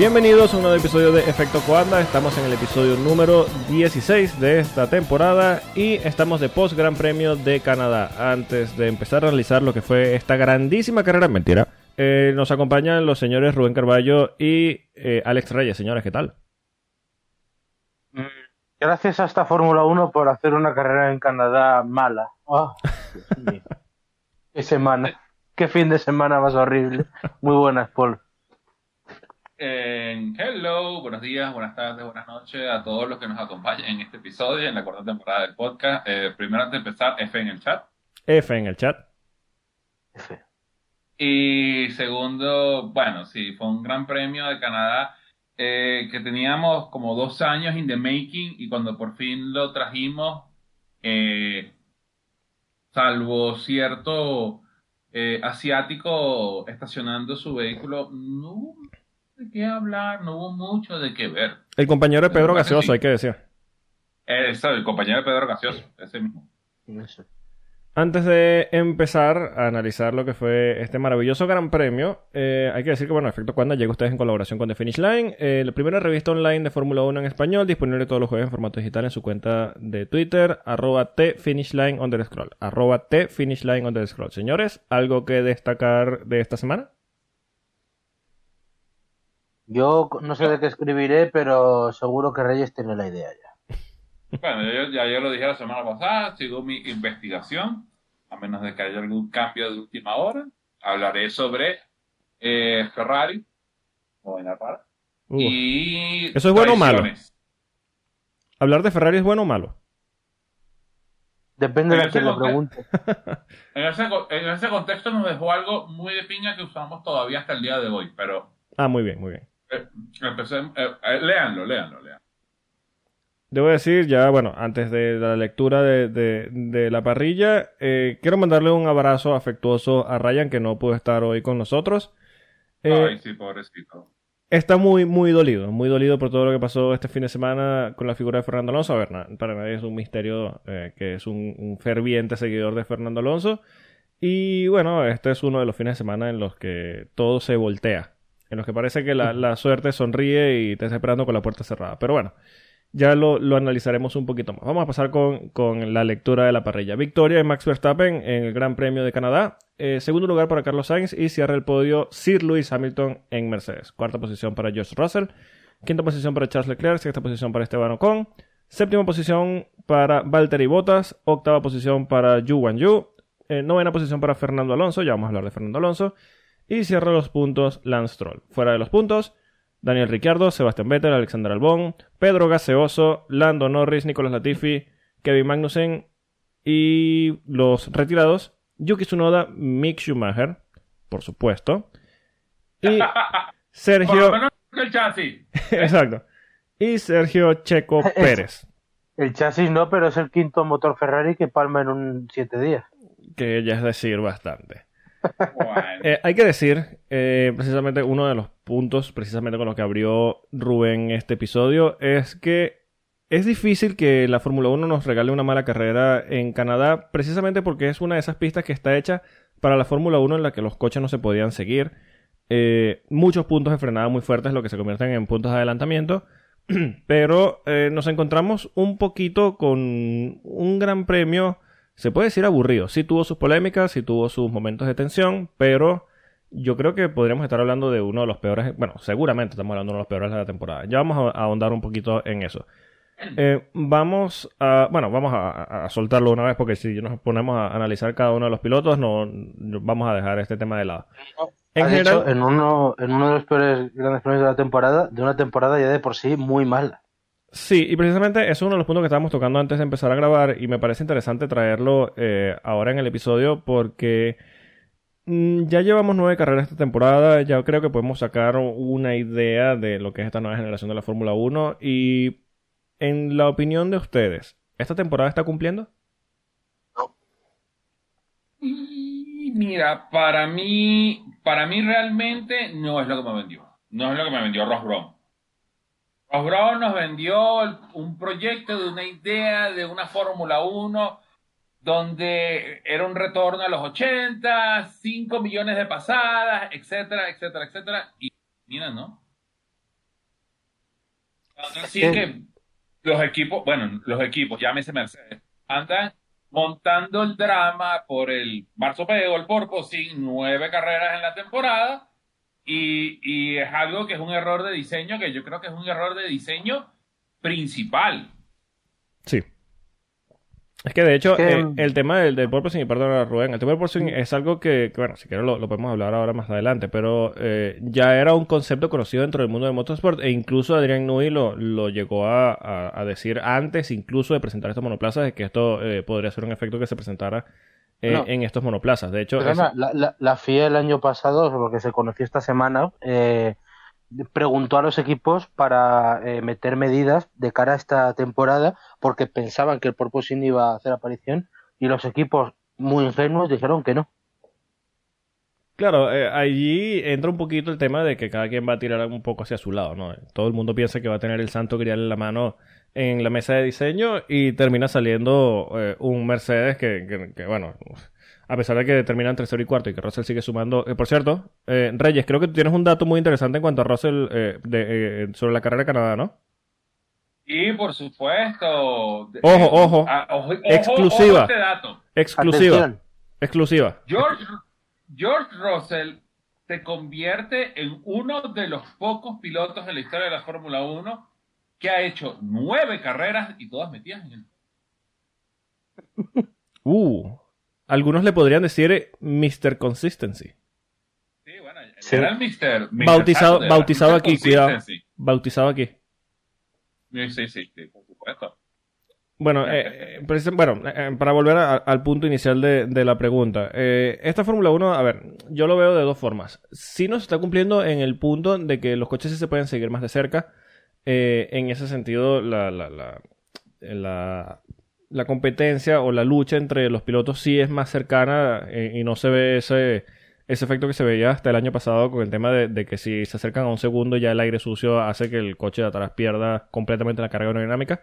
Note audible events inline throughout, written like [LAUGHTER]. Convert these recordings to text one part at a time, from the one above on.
Bienvenidos a un nuevo episodio de Efecto Coanda. Estamos en el episodio número 16 de esta temporada y estamos de post Gran Premio de Canadá. Antes de empezar a analizar lo que fue esta grandísima carrera, mentira, eh, nos acompañan los señores Rubén Carballo y eh, Alex Reyes. Señores, ¿qué tal? Mm, gracias a esta Fórmula 1 por hacer una carrera en Canadá mala. Oh, Qué [LAUGHS] semana. Qué fin de semana más horrible. Muy buenas, Paul. Eh, hello, buenos días, buenas tardes, buenas noches a todos los que nos acompañan en este episodio, en la cuarta temporada del podcast. Eh, primero, antes de empezar, F en el chat. F en el chat. F. Y segundo, bueno, sí, fue un gran premio de Canadá eh, que teníamos como dos años in the making y cuando por fin lo trajimos, eh, salvo cierto eh, asiático estacionando su vehículo, no hubo de qué hablar, no hubo mucho de qué ver. El compañero de Pedro Gaseoso, sí. hay que decir. Eh, eso, el compañero de Pedro Gaseoso, ese mismo. Antes de empezar a analizar lo que fue este maravilloso Gran Premio, eh, hay que decir que, bueno, Efecto Cuanda llega a ustedes en colaboración con The Finish Line, eh, la primera revista online de Fórmula 1 en español, disponible todos los jueves en formato digital en su cuenta de Twitter, arroba tfinishline underscroll, arroba tfinishline underscroll. Señores, ¿algo que destacar de esta semana? Yo no sé de qué escribiré, pero seguro que Reyes tiene la idea ya. Bueno, yo, ya yo lo dije la semana pasada, sigo mi investigación, a menos de que haya algún cambio de última hora. Hablaré sobre eh, Ferrari, o en la rara, Uh, y... ¿Eso es bueno o malo? ¿Hablar de Ferrari es bueno o malo? Depende de Pero quien ese lo pregunte. [LAUGHS] En ese, co- en ese contexto nos dejó algo muy de piña que usamos todavía hasta el día de hoy, pero Ah, muy bien, muy bien. Eh, empecemos, eh, eh, léanlo, léanlo, léanlo. Debo decir, ya, bueno, antes de la lectura de, de- de la parrilla, eh, quiero mandarle un abrazo afectuoso a Ryan, que no pudo estar hoy con nosotros. Eh, Ay, sí, pobrecito. está muy, muy dolido, muy dolido por todo lo que pasó este fin de semana con la figura de Fernando Alonso. A ver, para nadie es un misterio eh, que es un, un ferviente seguidor de Fernando Alonso. Y bueno, este es uno de los fines de semana en los que todo se voltea. En los que parece que la, la suerte sonríe y te está esperando con la puerta cerrada. Pero bueno, ya lo, lo analizaremos un poquito más. Vamos a pasar con, con la lectura de la parrilla. Victoria de Max Verstappen en el Gran Premio de Canadá. Eh, segundo lugar para Carlos Sainz y cierra el podio Sir Lewis Hamilton en Mercedes. Cuarta posición para George Russell. Quinta posición para Charles Leclerc. Sexta posición para Esteban Ocon. Séptima posición para Valtteri Bottas. Octava posición para Yu Wan Yu. Eh, novena posición para Fernando Alonso. Ya vamos a hablar de Fernando Alonso. Y cierra los puntos Lance Stroll. Fuera de los puntos, Daniel Ricciardo, Sebastián Vettel, Alexander Albon, Pedro Gaseoso, Lando Norris, Nicolás Latifi, Kevin Magnussen y los retirados, Yuki Tsunoda, Mick Schumacher, por supuesto, y [LAUGHS] Por lo Sergio, menos que el chasis. [LAUGHS] exacto, y Sergio Checo [LAUGHS] Pérez, El chasis no, pero es el quinto motor Ferrari que palma en un siete días. que ya es decir bastante. Eh, hay que decir, eh, precisamente uno de los puntos, precisamente con los que abrió Rubén este episodio, es que es difícil que la Fórmula 1 nos regale una mala carrera en Canadá, precisamente porque es una de esas pistas que está hecha para la Fórmula 1 en la que los coches no se podían seguir. Eh, muchos puntos de frenada muy fuertes, lo que se convierten en puntos de adelantamiento. [CLEARS THROAT] Pero nos encontramos un poquito con un gran premio se puede decir aburrido. Sí tuvo sus polémicas, sí tuvo sus momentos de tensión, pero yo creo que podríamos estar hablando de uno de los peores, bueno, seguramente estamos hablando de uno de los peores de la temporada. Ya vamos a, a ahondar un poquito en eso. [CLEARS THROAT] Eh, vamos a, bueno, vamos a, a soltarlo una vez porque si nos ponemos a analizar cada uno de los pilotos, no, no- vamos a dejar este tema de lado. En Has general, dicho en uno, en uno de los peores grandes premios de la temporada, de una temporada ya de por sí muy mala. Sí, y precisamente eso es uno de los puntos que estábamos tocando antes de empezar a grabar y me parece interesante traerlo eh, ahora en el episodio porque mm, ya llevamos nueve carreras esta temporada, ya creo que podemos sacar una idea de lo que es esta nueva generación de la Fórmula 1 y en la opinión de ustedes, ¿esta temporada está cumpliendo? Mira, para mí, para mí realmente no es lo que me vendió. No es lo que me vendió Ross Brown. Ross Brown nos vendió un proyecto de una idea de una Fórmula 1 donde era un retorno a los 80, 5 millones de pasadas, etcétera, etcétera, etcétera. Y mira, ¿no? Así que los equipos, bueno, los equipos, llámese Mercedes, andan montando el drama por el marzo o el Porpo, sin nueve carreras en la temporada. Y, y es algo que es un error de diseño, que yo creo que es un error de diseño principal. Sí. Es que de hecho, eh, el tema del, del porpoising, y perdón, Rubén, el tema del porpoising es algo que, bueno, si quieres lo, podemos hablar ahora más adelante, pero eh, ya era un concepto conocido dentro del mundo del motorsport e incluso Adrián Nui lo, lo llegó a, decir antes, incluso de presentar estos monoplazas, de que esto eh, podría ser un efecto que se presentara en estos monoplazas. De hecho, la, la, la, FIA el año pasado, lo que se conoció esta semana, eh, preguntó a los equipos para eh, meter medidas de cara a esta temporada porque pensaban que el porpoising iba a hacer aparición y los equipos muy ingenuos dijeron que no. Claro, eh, allí entra un poquito el tema de que cada quien va a tirar un poco hacia su lado, ¿no? Todo el mundo piensa que va a tener el santo grial en la mano en la mesa de diseño y termina saliendo eh, un Mercedes que, que bueno, a pesar de que terminan tercero y cuarto y que Russell sigue sumando. Eh, por cierto, eh, Reyes, creo que tú tienes un dato muy interesante en cuanto a Russell eh, sobre la carrera de Canadá, ¿no? Y por supuesto. Ojo, ojo. Ah, exclusiva. Este dato. Exclusiva. Exclusiva. George, George Russell se convierte en uno de los pocos pilotos en la historia de la Fórmula 1 que ha hecho nueve carreras y todas metidas en el. [LAUGHS] Uh, algunos le podrían decir eh, Mr. Consistency. Sí, bueno, era el Mr. bautizado, bautizado aquí, cuidado. Bautizado aquí. Sí, sí, sí, por supuesto. Bueno, eh, eh, bueno para volver al punto inicial de, la pregunta. esta Fórmula 1, a ver, yo lo veo de dos formas. Sí nos está cumpliendo en el punto de que los coches sí se pueden seguir más de cerca. En ese sentido, la, la, la, la competencia o la lucha entre los pilotos sí es más cercana eh, y no se ve ese, ese efecto que se veía hasta el año pasado con el tema de, que si se acercan a un segundo ya el aire sucio hace que el coche de atrás pierda completamente la carga aerodinámica.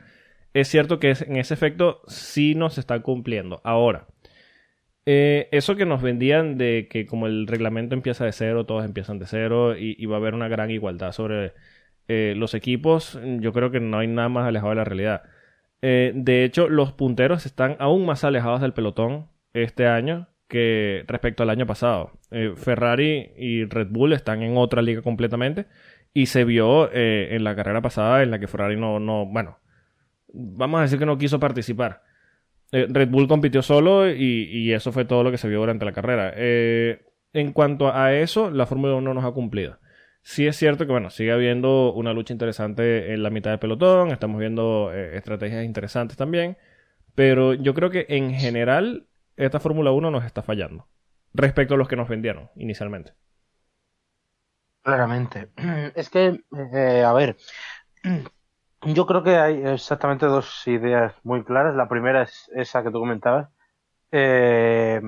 Es cierto que en ese efecto sí nos está cumpliendo. Ahora, eh, eso que nos vendían de que como el reglamento empieza de cero, todos empiezan de cero y, va a haber una gran igualdad sobre eh, los equipos, yo creo que no hay nada más alejado de la realidad. Eh, de hecho, los punteros están aún más alejados del pelotón este año que respecto al año pasado. Eh, Ferrari y Red Bull están en otra liga completamente y se vio en la carrera pasada en la que Ferrari no, no, bueno, vamos a decir que no quiso participar. Red Bull compitió solo y, y, eso fue todo lo que se vio durante la carrera. en cuanto a eso, la Fórmula 1 nos ha cumplido. Sí es cierto que, bueno, sigue habiendo una lucha interesante en la mitad del pelotón, estamos viendo eh, estrategias interesantes también, pero yo creo que en general esta Fórmula 1 nos está fallando respecto a los que nos vendieron inicialmente. Claramente. [CLEARS THROAT] Es que, eh, a ver, [CLEARS THROAT] yo creo que hay exactamente dos ideas muy claras. La primera es esa que tú comentabas. Eh,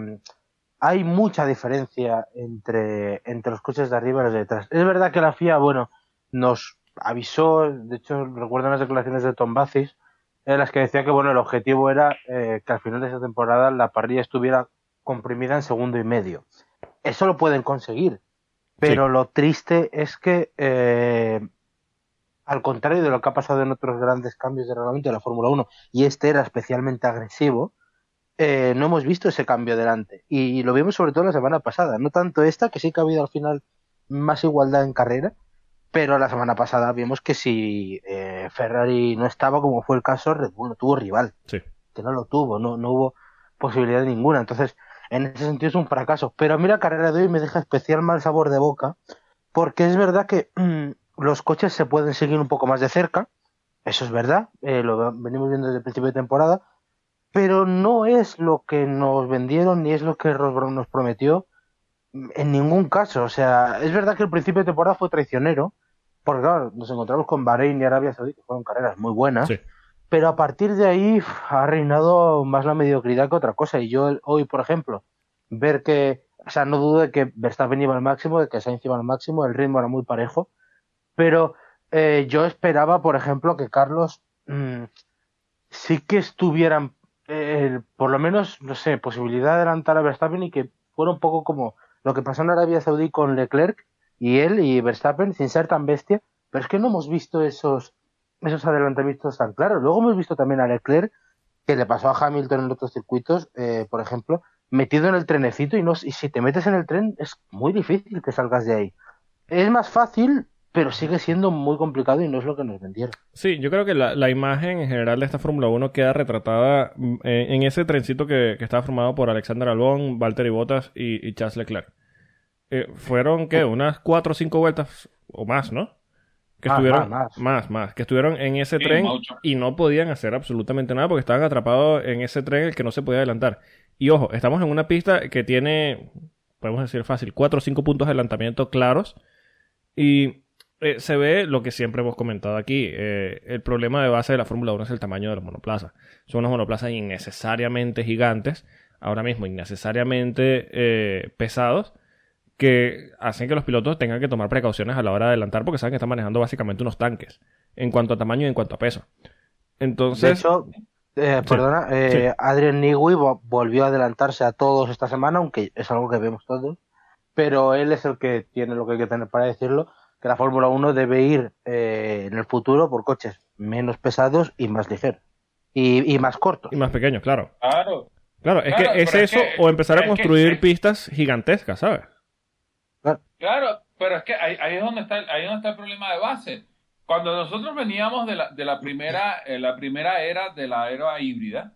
hay mucha diferencia entre, entre los coches de arriba y los de detrás. Es verdad que la FIA, bueno, nos avisó, de hecho recuerdo las declaraciones de Tom Bacis, en las que decía que bueno el objetivo era eh, que al final de esa temporada la parrilla estuviera comprimida en segundo y medio. Eso lo pueden conseguir, pero lo triste es que eh, al contrario de lo que ha pasado en otros grandes cambios de reglamento de la Fórmula 1, y este era especialmente agresivo, eh, no hemos visto ese cambio delante. Y lo vimos sobre todo la semana pasada. No tanto esta, que sí que ha habido al final más igualdad en carrera, pero la semana pasada vimos que si eh, Ferrari no estaba, como fue el caso, Red Bull no tuvo rival. Que no lo tuvo, no, no hubo posibilidad ninguna. Entonces, en ese sentido es un fracaso. Pero a mí la carrera de hoy me deja especial mal sabor de boca, porque es verdad que mm, los coches se pueden seguir un poco más de cerca. Eso es verdad, eh, lo venimos viendo desde el principio de temporada, pero no es lo que nos vendieron ni es lo que nos prometió en ningún caso. O sea, es verdad que el principio de temporada fue traicionero, porque claro, nos encontramos con Bahrein y Arabia Saudí, que fueron carreras muy buenas, pero a partir de ahí ha reinado más la mediocridad que otra cosa. Y yo hoy, por ejemplo, ver que, o sea, no dudo de que Verstappen iba al máximo, de que Sainz iba al máximo, el ritmo era muy parejo, pero eh, yo esperaba, por ejemplo, que Carlos mm, sí que estuvieran eh, por lo menos, no sé, posibilidad de adelantar a Verstappen y que fuera un poco como lo que pasó en Arabia Saudí con Leclerc y él y Verstappen, sin ser tan bestia, pero es que no hemos visto esos esos adelantamientos tan claros. Luego hemos visto también a Leclerc, que le pasó a Hamilton en otros circuitos, eh, por ejemplo, metido en el trenecito y, no, y si te metes en el tren es muy difícil que salgas de ahí. Es más fácil, pero sigue siendo muy complicado y no es lo que nos vendieron. Sí, yo creo que la, la imagen en general de esta Fórmula 1 queda retratada mm, en, en ese trencito que, que, estaba formado por Alexander Albon, Valtteri Bottas y, y Charles Leclerc. Eh, fueron, ¿qué? Unas cuatro o cinco vueltas o más, ¿no? Que Más, estuvieron, más, más. más, más, que estuvieron en ese Sí, tren mucho. y no podían hacer absolutamente nada porque estaban atrapados en ese tren el que no se podía adelantar. Y ojo, estamos en una pista que tiene, podemos decir fácil, cuatro o cinco puntos de adelantamiento claros y eh, se ve lo que siempre hemos comentado aquí. eh, el problema de base de la Fórmula 1 es el tamaño de los monoplazas. Son unos monoplazas innecesariamente gigantes, ahora mismo innecesariamente eh, pesados, que hacen que los pilotos tengan que tomar precauciones a la hora de adelantar porque saben que están manejando básicamente unos tanques en cuanto a tamaño y en cuanto a peso. De Entonces, hecho, eh, Sí, perdona, eh, sí. Adrian Newey vo- volvió a adelantarse a todos esta semana, aunque es algo que vemos todos, pero él es el que tiene lo que hay que tener para decirlo, que la Fórmula 1 debe ir eh, en el futuro por coches menos pesados y más ligeros. Y, y más cortos. y más pequeños, claro. Claro. Claro, es Claro, que es eso que- o empezar a que- construir pistas gigantescas, ¿sabes? Claro, pero es que ahí, ahí es donde está, ahí es donde está el problema de base. Cuando nosotros veníamos de la, de la primera, eh, la primera era de la era híbrida,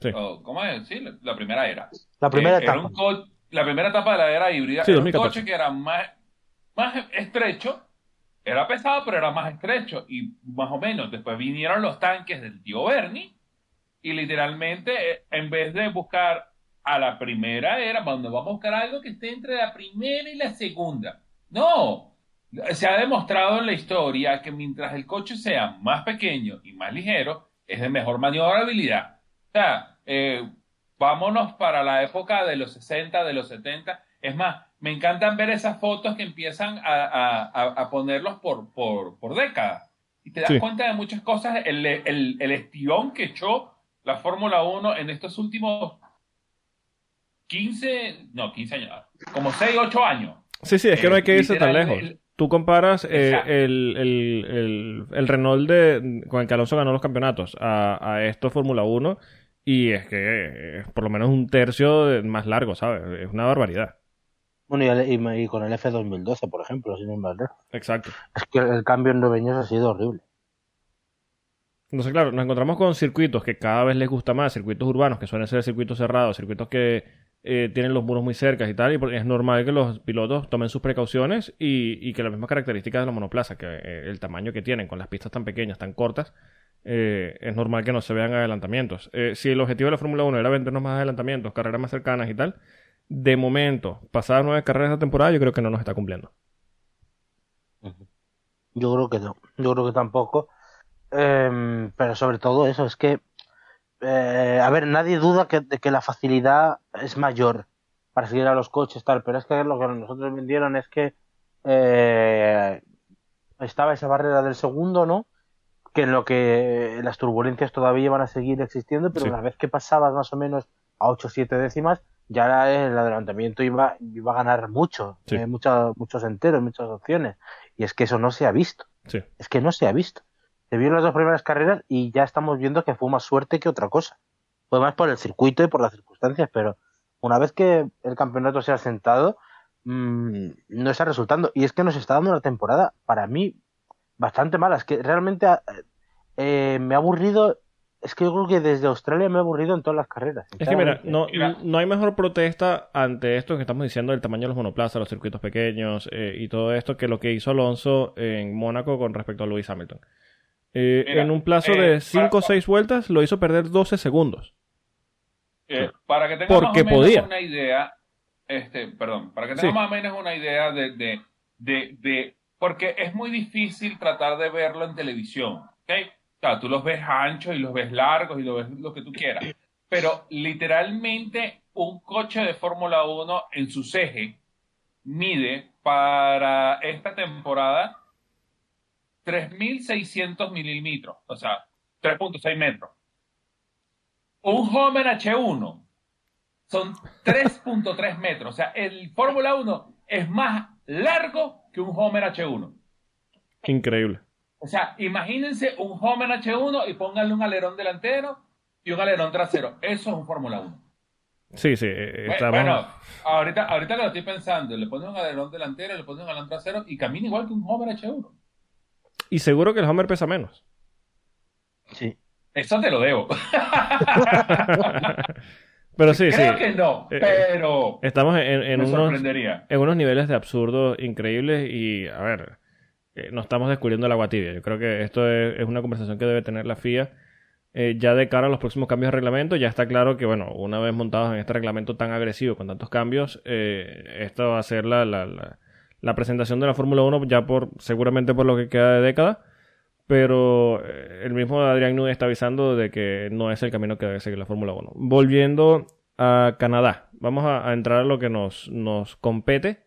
Sí. o, ¿cómo es? Sí, la, la primera era. La primera Eh, era etapa. un co- la primera etapa de la era híbrida Sí, era un 2014. coche que era más, más estrecho, era pesado, pero era más estrecho y más o menos. Después vinieron los tanques del tío Bernie y literalmente, eh, en vez de buscar a la primera era, cuando vamos a buscar algo que esté entre la primera y la segunda. No, se ha demostrado en la historia que mientras el coche sea más pequeño y más ligero, es de mejor maniobrabilidad. O eh, vámonos para la época de los 60, de los 70. Es más, me encantan ver esas fotos que empiezan a, a- a- ponerlos por, por, por décadas. Y te das Sí. cuenta de muchas cosas, el, el, el estirón que echó la Fórmula 1 en estos últimos 15, no, 15 años, como 6, 8 años. Sí, sí, es que Eh, no hay que irse tan lejos. el- Tú comparas eh, el, el, el, el Renault de, con el que Alonso ganó los campeonatos a, a esto Fórmula 1 y es que es por lo menos un tercio de- más largo, ¿sabes? Es una barbaridad. Bueno, y, el- y- y con el F2012, por ejemplo, sin lejos. Exacto. Es que el cambio en nueve años ha sido horrible. Entonces, claro, nos encontramos con circuitos que cada vez les gusta más, circuitos urbanos que suelen ser circuitos cerrados, circuitos que eh, tienen los muros muy cerca y tal, y porque es normal que los pilotos tomen sus precauciones y, y que las mismas características de la monoplaza, que eh, el tamaño que tienen con las pistas tan pequeñas, tan cortas, eh, es normal que no se vean adelantamientos. Eh, si el objetivo de la Fórmula 1 era vendernos más adelantamientos, carreras más cercanas y tal, de momento, pasadas nueve carreras de temporada, yo creo que no nos está cumpliendo. Yo creo que no. Yo creo que tampoco. Em, pero sobre todo eso, es que. eh, a ver, nadie duda que, de que la facilidad es mayor para seguir a los coches, tal. Pero es que lo que nosotros vendieron es que. eh, estaba esa barrera del segundo, ¿no? Que en lo que las turbulencias todavía iban a seguir existiendo, pero Sí. una vez que pasabas más o menos a 8 o 7 décimas, ya el adelantamiento iba, iba a ganar mucho, Sí. eh, muchos enteros, muchas opciones. Y es que eso no se ha visto. Sí. Es que no se ha visto. Se vio en las dos primeras carreras y ya estamos viendo que fue más suerte que otra cosa. Fue más por el circuito y por las circunstancias, pero una vez que el campeonato se ha sentado, mm, no está resultando. Y es que nos está dando una temporada, para mí, bastante mala. Es que realmente eh, me ha aburrido. Es que yo creo que desde Australia me ha aburrido en todas las carreras. Es que mira, no, hay mejor protesta ante esto que estamos diciendo del tamaño de los monoplazas, los circuitos pequeños eh, y todo esto que lo que hizo Alonso en Mónaco con respecto a Lewis Hamilton. Eh, Mira, en un plazo eh, de 5 o para- 6 vueltas lo hizo perder 12 segundos. Eh, para que tengas Porque más o menos podía. una idea, este, perdón, para que Sí. tengas más o menos una idea de, de, de, de- porque es muy difícil tratar de verlo en televisión, ¿ok? O sea, tú los ves anchos y los ves largos y lo ves lo que tú quieras, pero literalmente un coche de Fórmula 1 en su eje mide para esta temporada 3.600 milímetros, o sea, 3.6 metros. Un Homer H1 son 3.3 metros. O sea, el Fórmula 1 es más largo que un Homer H1. Increíble. O sea, imagínense un Homer H1 y pónganle un alerón delantero y un alerón trasero. Eso es un Fórmula 1. Sí, sí. eh, estamos- Bueno, ahorita, ahorita que lo estoy pensando, le ponen un alerón delantero, le ponen un alerón trasero y camina igual que un Homer H1. Y seguro que el Homer pesa menos. Sí. Eso te lo debo. [LAUGHS] Pero sí, Creo sí. que no, Eh, pero Estamos en, en unos, sorprendería. en unos niveles de absurdo increíbles y, a ver, no estamos descubriendo el agua tibia. Yo creo que esto es, una conversación que debe tener la FIA eh, ya de cara a los próximos cambios de reglamento. Ya está claro que, bueno, una vez montados en este reglamento tan agresivo con tantos cambios, eh, esto va a ser la, la, la, la presentación de la Fórmula 1 ya por seguramente por lo que queda de década. Pero eh, el mismo Adrián Newey está avisando de que no es el camino que debe seguir la Fórmula 1. Volviendo a Canadá, vamos a, a entrar a lo que nos, nos compete,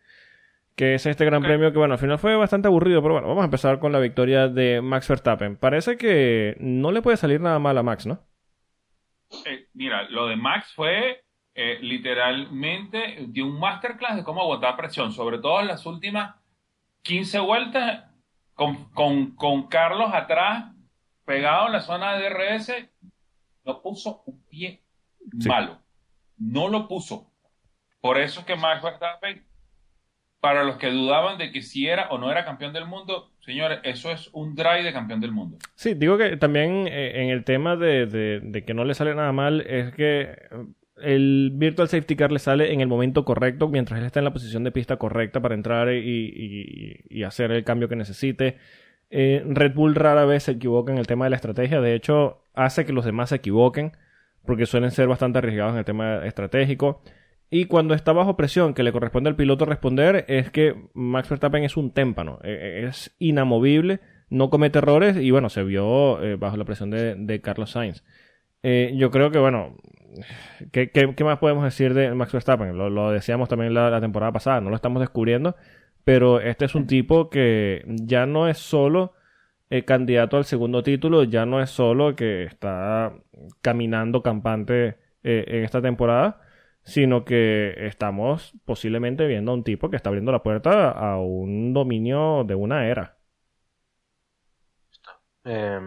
que es este gran premio que, bueno, al final fue bastante aburrido, pero bueno, vamos a empezar con la victoria de Max Verstappen. Parece que no le puede salir nada mal a Max, ¿no? Eh, mira, lo de Max fue eh, literalmente de un masterclass de cómo aguantar presión, sobre todo en las últimas 15 vueltas con, con, con Carlos atrás, pegado en la zona de DRS, no puso un pie Sí. malo. No lo puso. Por eso es que Max Verstappen, para los que dudaban de que si era o no era campeón del mundo, señores, eso es un drive de campeón del mundo. Sí, digo que también eh, en el tema de, que no le sale nada mal es que eh, el Virtual Safety Car le sale en el momento correcto mientras él está en la posición de pista correcta para entrar y hacer el cambio que necesite. Eh, Red Bull rara vez se equivoca en el tema de la estrategia, de hecho hace que los demás se equivoquen porque suelen ser bastante arriesgados en el tema estratégico. Y cuando está bajo presión, que le corresponde al piloto responder, es que Max Verstappen es un témpano, eh, es inamovible, no comete errores y bueno, se vio eh, bajo la presión de, Carlos Sainz. Eh, yo creo que, bueno, ¿qué, más podemos decir de Max Verstappen? Lo, decíamos también la, temporada pasada, no lo estamos descubriendo, pero este es un tipo que ya no es solo eh, candidato al segundo título, ya no es solo que está caminando campante en esta temporada, sino que estamos posiblemente viendo a un tipo que está abriendo la puerta a un dominio de una era. Eh,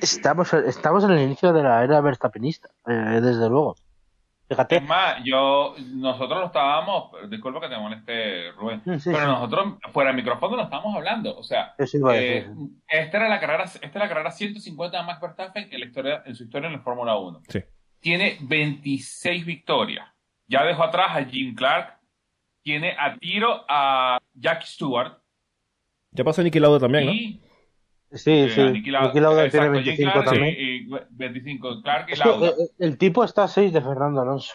estamos, estamos en el inicio de la era verstappenista, eh, desde luego. Fíjate. Es más, yo, nosotros lo estábamos, disculpa que te moleste, Rubén, sí, pero sí. nosotros fuera del micrófono lo estábamos hablando. O sea, eh, esta era la carrera, esta es la carrera 150 de Max Verstappen en, la historia, en su historia en la Fórmula 1. Sí. Tiene 26 victorias. Ya dejó atrás a Jim Clark. Tiene a tiro a Jack Stewart. Ya pasó Niki Lauda también, ¿no? y Sí, eh, sí. a Niki Lauda. Tiene Exacto, Jim 25 Clark también. y- y 25. Clark y Lauda. eh, el tipo está a 6 de Fernando Alonso.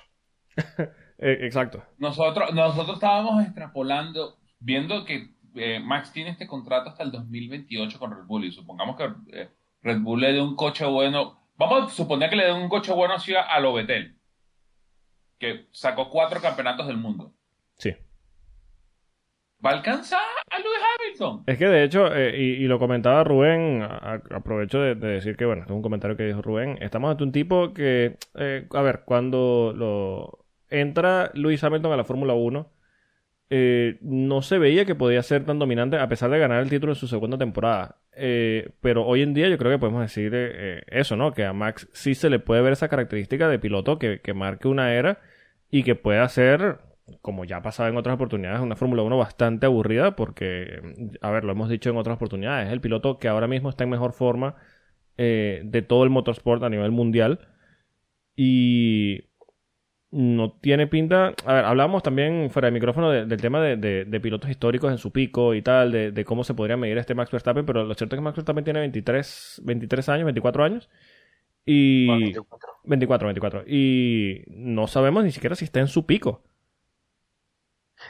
[LAUGHS] Eh, exacto. Nosotros, nosotros estábamos extrapolando, viendo que eh, Max tiene este contrato hasta el 2028 con Red Bull y supongamos que eh, Red Bull le dé un coche bueno, vamos a suponer que le den un coche bueno así a, a lo Vettel, que sacó cuatro campeonatos del mundo. Sí. ¿Va a alcanzar a Lewis Hamilton? Es que de hecho, eh, y, y lo comentaba Rubén, a- a- aprovecho de, de decir que, bueno, es un comentario que dijo Rubén, estamos ante un tipo que, eh, a ver, cuando lo entra Lewis Hamilton a la Fórmula 1, eh, no se veía que podía ser tan dominante a pesar de ganar el título en su segunda temporada. Eh, pero hoy en día yo creo que podemos decir eh, eso, ¿no? Que a Max sí se le puede ver esa característica de piloto que, que marque una era y que pueda ser, como ya ha pasado en otras oportunidades, una Fórmula 1 bastante aburrida porque, a ver, lo hemos dicho en otras oportunidades, es el piloto que ahora mismo está en mejor forma de todo el motorsport a nivel mundial y no tiene pinta. A ver, hablábamos también fuera de micrófono de- del tema de, de- de pilotos históricos en su pico y tal, de, de cómo se podría medir este Max Verstappen, pero lo cierto es que Max Verstappen tiene 23, 23 años, 24 años. Y. Bueno, 24. 24, 24. Y no sabemos ni siquiera si está en su pico.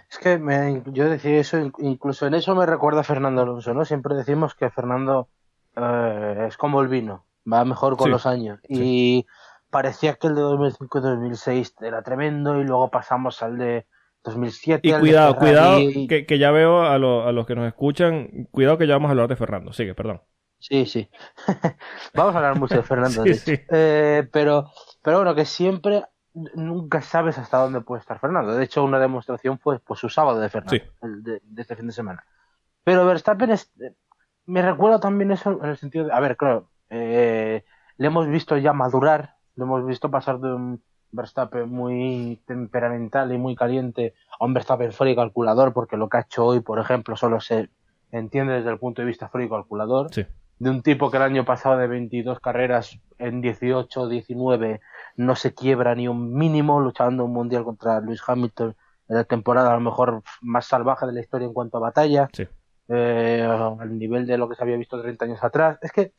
Es que me- yo decía eso, in- incluso en eso me recuerda a Fernando Alonso, ¿no? Siempre decimos que Fernando eh, es como el vino, va mejor con Sí, los años. Y parecía que el de 2005-2006 era tremendo y luego pasamos al de 2007. Y cuidado, cuidado, que, que ya veo a, lo- a los que nos escuchan, cuidado que ya vamos a hablar de Fernando. Sigue, perdón. Sí, sí. [LAUGHS] Vamos a hablar mucho de Fernando. Sí, de sí. Eh, pero, pero bueno, que siempre nunca sabes hasta dónde puede estar Fernando. De hecho, una demostración fue pues, su sábado de Fernando, Sí. el de, de este fin de semana. Pero Verstappen es, me recuerda también eso en el sentido de, a ver, claro, eh, le hemos visto ya madurar, le hemos visto pasar de un Verstappen muy temperamental y muy caliente a un Verstappen frío y calculador, porque lo que ha hecho hoy, por ejemplo, solo se entiende desde el punto de vista frío y calculador. Sí. De un tipo que el año pasado de 22 carreras en 18 19 no se quiebra ni un mínimo luchando un mundial contra Lewis Hamilton en la temporada a lo mejor más salvaje de la historia en cuanto a batalla Sí. eh, al nivel de lo que se había visto 30 años atrás. Es que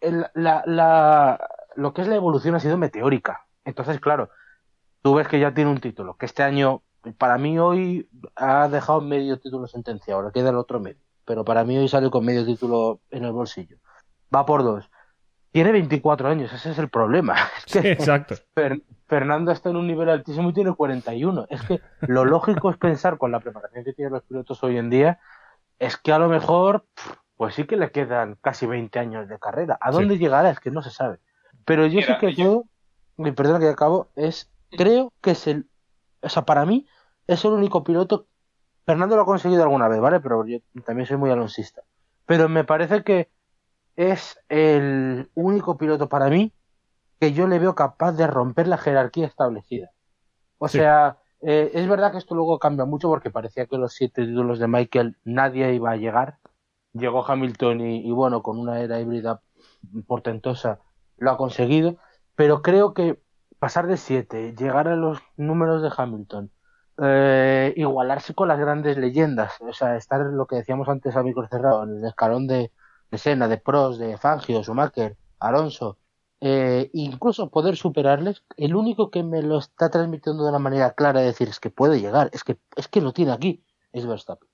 el- la, la- lo que es la evolución ha sido meteórica. Entonces, claro, tú ves que ya tiene un título, que este año, para mí hoy ha dejado medio título sentenciado, ahora queda el otro medio. Pero para mí hoy sale con medio título en el bolsillo. Va por dos. Tiene 24 años, ese es el problema. [LAUGHS] Es Sí, que exacto. Fer- Fernando está en un nivel altísimo y tiene 41. Es que lo lógico es pensar con la preparación que tienen los pilotos hoy en día, es que a lo mejor, pues sí que le quedan casi 20 años de carrera. ¿A dónde llegará? Es que no se sabe. Pero yo sí Mira, que yo- creo, y perdona que acabo, es, creo que es el, o sea, para mí es el único piloto, Fernando lo ha conseguido alguna vez, ¿vale? Pero yo también soy muy alonsista. Pero me parece que es el único piloto para mí que yo le veo capaz de romper la jerarquía establecida. O Sí. sea, eh, es verdad que esto luego cambia mucho porque parecía que los siete títulos de Michael nadie iba a llegar. Llegó Hamilton y, y bueno, con una era híbrida portentosa lo ha conseguido. Pero creo que pasar de siete, llegar a los números de Hamilton, eh, igualarse con las grandes leyendas, o sea, estar lo que decíamos antes a micro cerrado, en el escalón de, de Senna, de Prost, de Fangio, Schumacher, Alonso, eh, incluso poder superarles, el único que me lo está transmitiendo de una manera clara de decir es que puede llegar, es que es que lo tiene aquí, es Verstappen.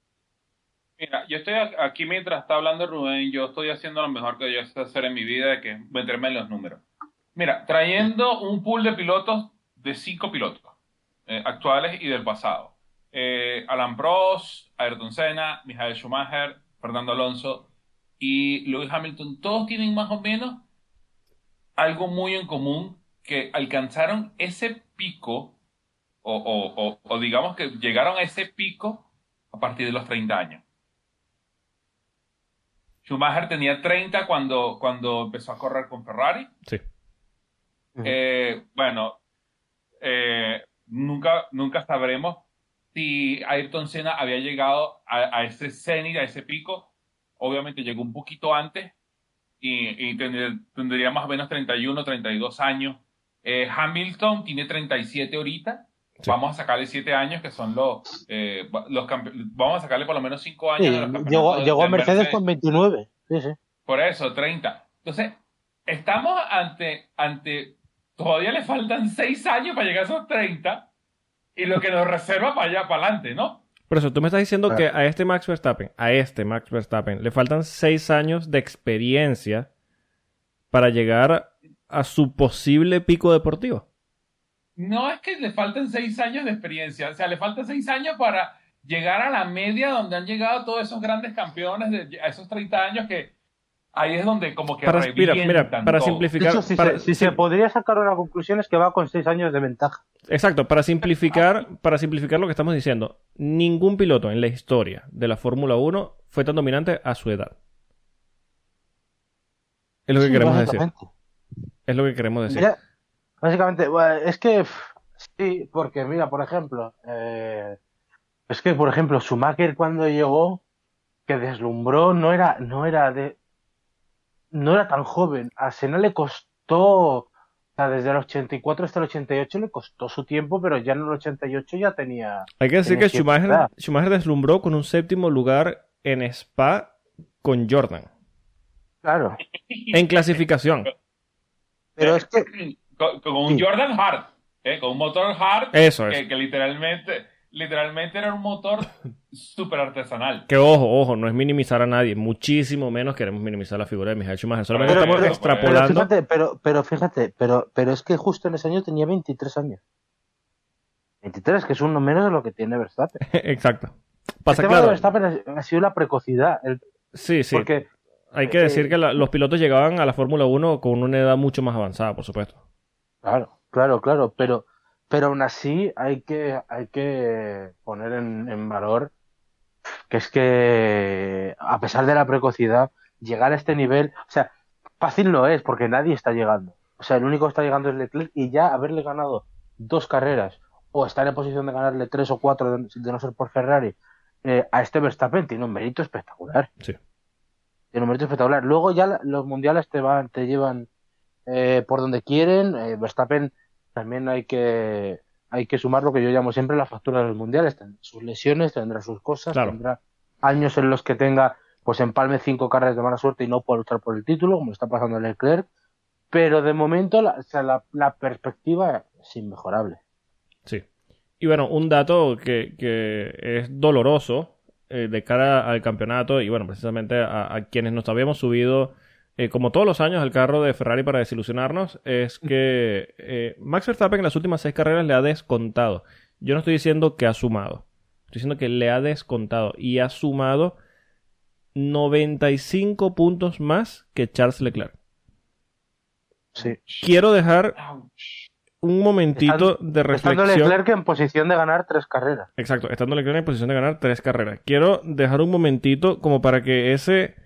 Mira, yo estoy aquí mientras está hablando Rubén, yo estoy haciendo lo mejor que yo sé hacer en mi vida, que meterme en los números. Mira, trayendo un pool de pilotos de cinco pilotos eh, actuales y del pasado. Eh, Alan Prost, Ayrton Senna, Michael Schumacher, Fernando Alonso y Lewis Hamilton, todos tienen más o menos algo muy en común, que alcanzaron ese pico, o digamos que llegaron a ese pico a partir de los 30 años. Schumacher tenía 30 cuando, cuando empezó a correr con Ferrari. Sí. Eh, bueno, eh, nunca, nunca sabremos si Ayrton Senna había llegado a, a ese cenit, a ese pico. Obviamente llegó un poquito antes y, y tendría, tendría más o menos 31, 32 años. Eh, Hamilton tiene 37 ahorita. Sí. Vamos a sacarle 7 años, que son los, eh, los Vamos a sacarle por lo menos 5 años. Sí, a los llegó, de- llegó a de Mercedes con 29. Sí, sí. por eso, 30. Entonces, estamos ante, ante, todavía le faltan 6 años para llegar a esos 30 y lo que nos reserva para allá, para adelante, ¿no? Por eso, tú me estás diciendo Ah. que a este Max Verstappen, a este Max Verstappen, le faltan seis años de experiencia para llegar a su posible pico deportivo. No es que le falten 6 años de experiencia, o sea, le faltan 6 años para llegar a la media donde han llegado todos esos grandes campeones de a esos 30 años que ahí es donde como que Para, mira, mira, para todo. Simplificar. hecho, si, para- se, si sí, se podría sacar una conclusión es que va con 6 años de ventaja. Exacto, para simplificar, para simplificar lo que estamos diciendo, ningún piloto en la historia de la Fórmula 1 fue tan dominante a su edad. Es lo que Sí, queremos decir. Es lo que queremos decir. Mira, básicamente, es que sí, porque mira, por ejemplo, eh, es que por ejemplo, Schumacher cuando llegó, que deslumbró, no era, no era de, no era tan joven. A Senna le costó, o sea, desde el 84 hasta el 88 le costó su tiempo, pero ya en el 88 ya tenía. Hay que decir que Schumacher. Schumacher deslumbró con un séptimo lugar en Spa con Jordan. Claro. En clasificación. Pero es que, con, con un Sí. Jordan Hard, ¿eh? con un motor Eso es. que, que literalmente, literalmente era un motor [LAUGHS] súper artesanal. Que ojo, ojo, no es minimizar a nadie. Muchísimo menos queremos minimizar la figura de Michael Schumacher. Solamente Pero- estamos pero- pero extrapolando. fíjate, pero, pero fíjate, pero, pero es que justo en ese año tenía 23 años. 23, que es uno menos de lo que tiene Verstappen. [LAUGHS] Exacto. El Pasa tema de claro. Verstappen ha- ha sido la precocidad. el- Sí, sí. Porque Hay que decir eh, que la- los pilotos llegaban a la Fórmula 1 con una edad mucho más avanzada, por supuesto. Claro, claro, claro, pero, pero aún así hay que, hay que poner en, en valor que es que, a pesar de la precocidad, llegar a este nivel, o sea, fácil no es, porque nadie está llegando. O sea, el único que está llegando es Leclerc y ya haberle ganado dos carreras o estar en posición de ganarle tres o cuatro de, de no ser por Ferrari eh, a este Verstappen tiene un mérito espectacular. Sí. Tiene un mérito espectacular. Luego ya los mundiales te van, te llevan eh, por donde quieren. Eh, Verstappen también hay que hay que sumar lo que yo llamo siempre la factura de los mundiales. Tendrá sus lesiones, tendrá sus cosas, Claro. tendrá años en los que tenga pues empalme cinco carreras de mala suerte y no pueda luchar por el título, como está pasando en Leclerc. Pero de momento la, o sea, la, la perspectiva es inmejorable. Sí. Y bueno, un dato que, que es doloroso eh, de cara al campeonato y bueno, precisamente a, a quienes nos habíamos subido, eh, como todos los años, al carro de Ferrari para desilusionarnos, es que eh, Max Verstappen en las últimas seis carreras le ha descontado. Yo no estoy diciendo que ha sumado, estoy diciendo que le ha descontado y ha sumado 95 puntos más que Charles Leclerc. Sí. Quiero dejar un momentito de Estando reflexión. Leclerc en posición de ganar tres carreras. Exacto, estando Leclerc en posición de ganar tres carreras. Quiero dejar un momentito como para que ese,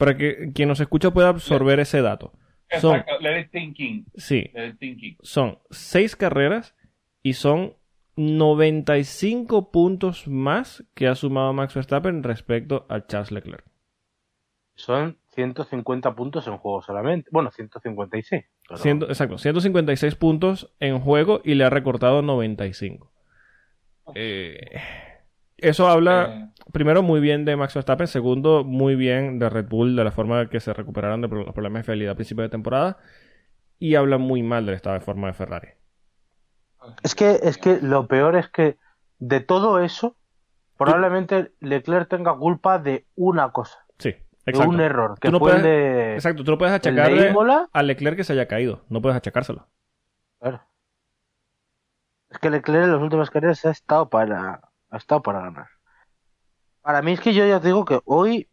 para que quien nos escucha pueda absorber ese dato. Son, Exacto, let it thinking. sí, Let it thinking. son seis carreras y son 95 puntos más que ha sumado Max Verstappen respecto a Charles Leclerc. Son 150 puntos en juego solamente. Bueno, 156. pero- Ciento- exacto, 156 puntos en juego y le ha recortado 95. Eh, eso habla Eh, primero muy bien de Max Verstappen, segundo muy bien de Red Bull, de la forma que se recuperaron de los problemas de fiabilidad a principio de temporada y habla muy mal del estado de forma de Ferrari. Es que, es que lo peor es que de todo eso, probablemente Leclerc tenga culpa de una cosa, Sí, de exacto. un error, que no fue el puedes- de, Exacto, tú no puedes de achacarle a Leclerc que se haya caído, no puedes achacárselo. Claro. Es que Leclerc en las últimas carreras ha estado para, ha estado para ganar. Para mí es que yo ya te digo que hoy,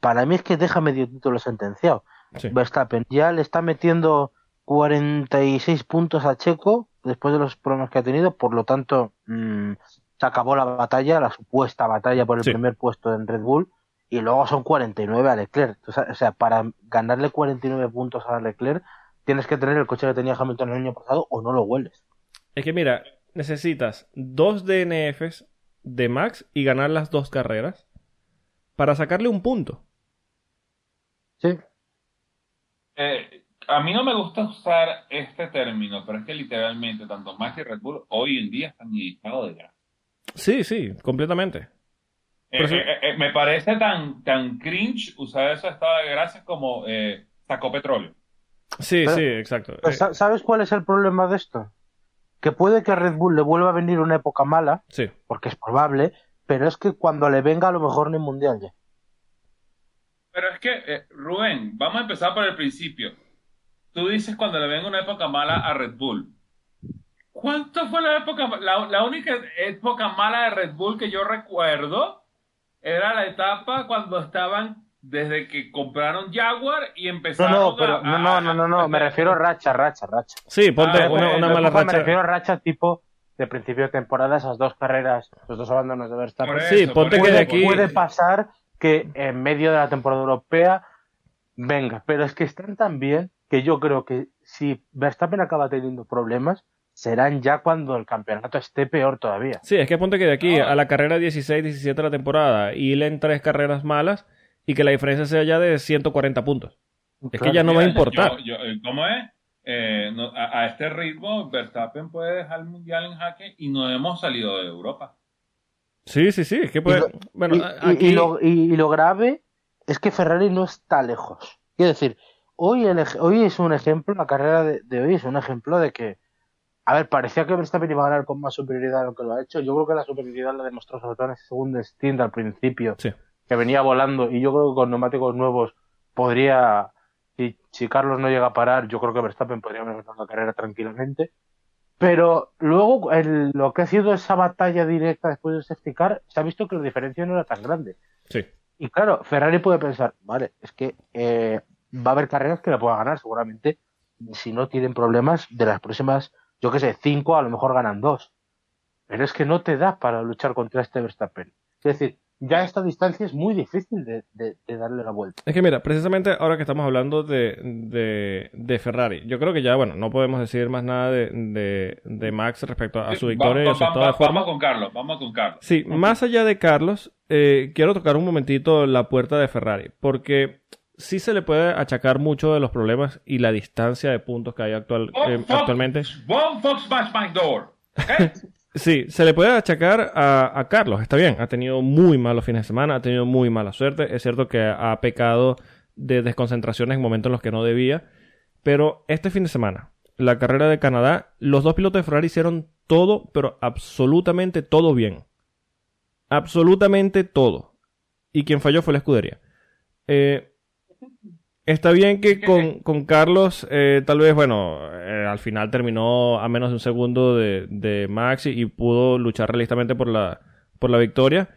para mí es que deja medio título sentenciado. Sí. Verstappen ya le está metiendo 46 puntos a Checo después de los problemas que ha tenido, por lo tanto mm, se acabó la batalla, la supuesta batalla por el Sí. primer puesto en Red Bull, y luego son 49 a Leclerc. O sea, o sea, para ganarle 49 puntos a Leclerc tienes que tener el coche que tenía Hamilton el año pasado o no lo hueles. Es que mira, necesitas dos DNFs de Max y ganar las dos carreras para sacarle un punto. Sí. eh, a mí no me gusta usar este término, pero es que literalmente tanto Max y Red Bull hoy en día están en estado de grasa. Sí, sí, completamente. Eh, Pero sí. eh, eh, me parece tan, tan cringe usar ese estado de grasa como eh, sacó petróleo. Sí, Pero- sí, exacto. ¿Sabes cuál es el problema de esto? Que puede que a Red Bull le vuelva a venir una época mala, sí, porque es probable, pero es que cuando le venga a lo mejor ni mundial ya. Pero es que, eh, Rubén, vamos a empezar por el principio. Tú dices cuando le venga una época mala a Red Bull. ¿Cuánto fue la época? La, la única época mala de Red Bull que yo recuerdo era la etapa cuando estaban desde que compraron Jaguar y No, empezaron no, pero a- no, a- no, no, no, no, a- me refiero a racha, racha, racha. sí, ponte Ah, una, una la mala Ojo, Me racha. refiero a racha tipo de principio de temporada, esas dos carreras, los dos abandonos de Verstappen. Sí, ponte que de aquí- Puede pasar que en medio de la temporada europea venga, pero es que están tan bien que yo creo que si Verstappen acaba teniendo problemas, serán ya cuando el campeonato esté peor todavía. Sí, es que ponte que de aquí No. a la carrera 16-17 de la temporada y en tres carreras malas y que la diferencia sea ya de 140 puntos. Es que ya no va a importar. yo- yo- ¿Cómo es? Eh, no- a, a este ritmo, Verstappen puede dejar el mundial en jaque y no hemos salido de Europa. Sí, sí, sí, es que puede... Y lo- bueno, y, aquí... lo, y- y lo grave es que Ferrari no está lejos. Quiero decir, hoy, el hoy es un ejemplo, la carrera de, de hoy es un ejemplo de que, a ver, parecía que Verstappen iba a ganar con más superioridad de lo que lo ha hecho. Yo creo que la superioridad la demostró sobre todo en ese segundo stint al principio, Sí. Que venía volando, y yo creo que con neumáticos nuevos podría, si, si Carlos no llega a parar, yo creo que Verstappen podría ganar la carrera tranquilamente. Pero luego, el- lo que ha sido esa batalla directa después del safety car, se ha visto que la diferencia no era tan grande. Sí, Y claro, Ferrari puede pensar, vale, es que eh, va a haber carreras que la pueda ganar seguramente. Si no tienen problemas, de las próximas, yo qué sé, cinco, a lo mejor ganan dos. Pero es que no te da para luchar contra este Verstappen. Es decir, ya esta distancia es muy difícil de, de- de darle la vuelta. Es que mira, precisamente ahora que estamos hablando de, de, de Ferrari, yo creo que ya, bueno, no podemos decir más nada de, de, de Max respecto a su Va- victoria y va- a su va- estado de va- forma. Vamos con Carlos, vamos con Carlos. Sí, más allá de Carlos, eh, quiero tocar un momentito la puerta de Ferrari, porque sí se le puede achacar mucho de los problemas y la distancia de puntos que hay actual, eh, Fox- actualmente. One Fox smash my door. ¿ok? [LAUGHS] Sí, se le puede achacar a, Carlos, está bien, ha tenido muy malos fines de semana, ha tenido muy mala suerte, es cierto que ha pecado de desconcentraciones en momentos en los que no debía, pero este fin de semana, la carrera de Canadá, los dos pilotos de Ferrari hicieron todo, pero absolutamente todo bien. Absolutamente todo. Y quien falló fue la escudería. Eh, está bien que [LAUGHS] con, con Carlos, eh, tal vez, bueno, eh, al final terminó a menos de un segundo de, de Max y, y pudo luchar realistamente por la, por la victoria.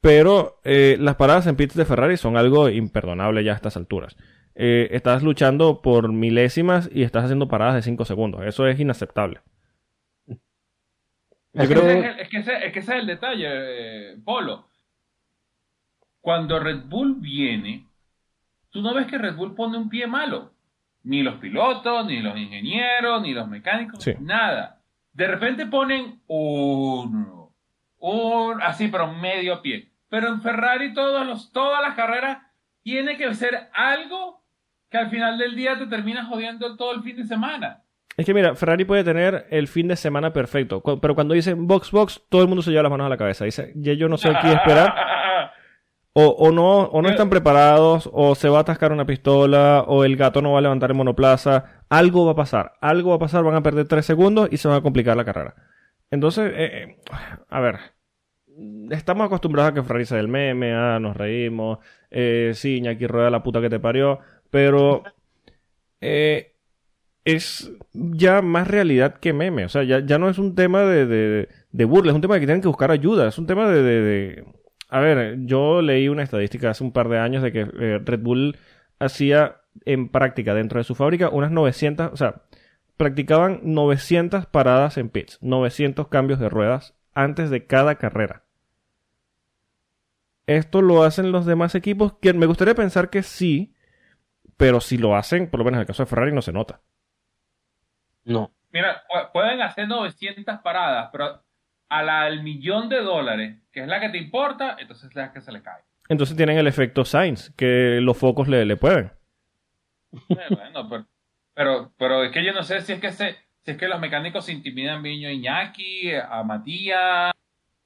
Pero eh, las paradas en pits de Ferrari son algo imperdonable ya a estas alturas. Estás luchando por milésimas y estás haciendo paradas de 5 segundos. Eso es inaceptable. Es que, creo ese es, el- es que ese, es que ese es el detalle, Polo. Cuando Red Bull viene, tú no ves que Red Bull pone un pie malo. Ni los pilotos, ni los ingenieros, ni los mecánicos, Sí. nada. De repente ponen uno, un, así, pero medio pie. Pero en Ferrari todos los, todas las carreras tiene que ser algo que al final del día te termina jodiendo todo el fin de semana. Es que mira, Ferrari puede tener el fin de semana perfecto, pero cuando dicen box box, todo el mundo se lleva las manos a la cabeza. Dice, ya yo no sé qué esperar. [LAUGHS] O, o no, o no están preparados, o se va a atascar una pistola, o el gato no va a levantar el monoplaza. Algo va a pasar, algo va a pasar, van a perder tres segundos y se va a complicar la carrera. Entonces, eh, eh, a ver, estamos acostumbrados a que Ferrari sea el meme, ah, nos reímos, eh, sí, Iñaki rueda la puta que te parió, pero eh, es ya más realidad que meme. O sea, ya, ya no es un tema de, de, de burla, es un tema de que tienen que buscar ayuda, es un tema de- A ver, yo leí una estadística hace un par de años de que eh, Red Bull hacía en práctica dentro de su fábrica unas 900, o sea, practicaban 900 paradas en pits, 900 cambios de ruedas antes de cada carrera. Esto lo hacen los demás equipos, que me gustaría pensar que sí, pero si lo hacen, por lo menos en el caso de Ferrari no se nota. No. Mira, pu- pueden hacer 900 paradas, pero a la del millón de dólares, que es la que te importa, entonces es la que se le cae. Entonces tienen el efecto Sainz, que los focos le, le pueden. Eh, bueno, pero, pero, pero es que yo no sé si es que se, si es que los mecánicos se intimidan Viño Iñaki, a Matías,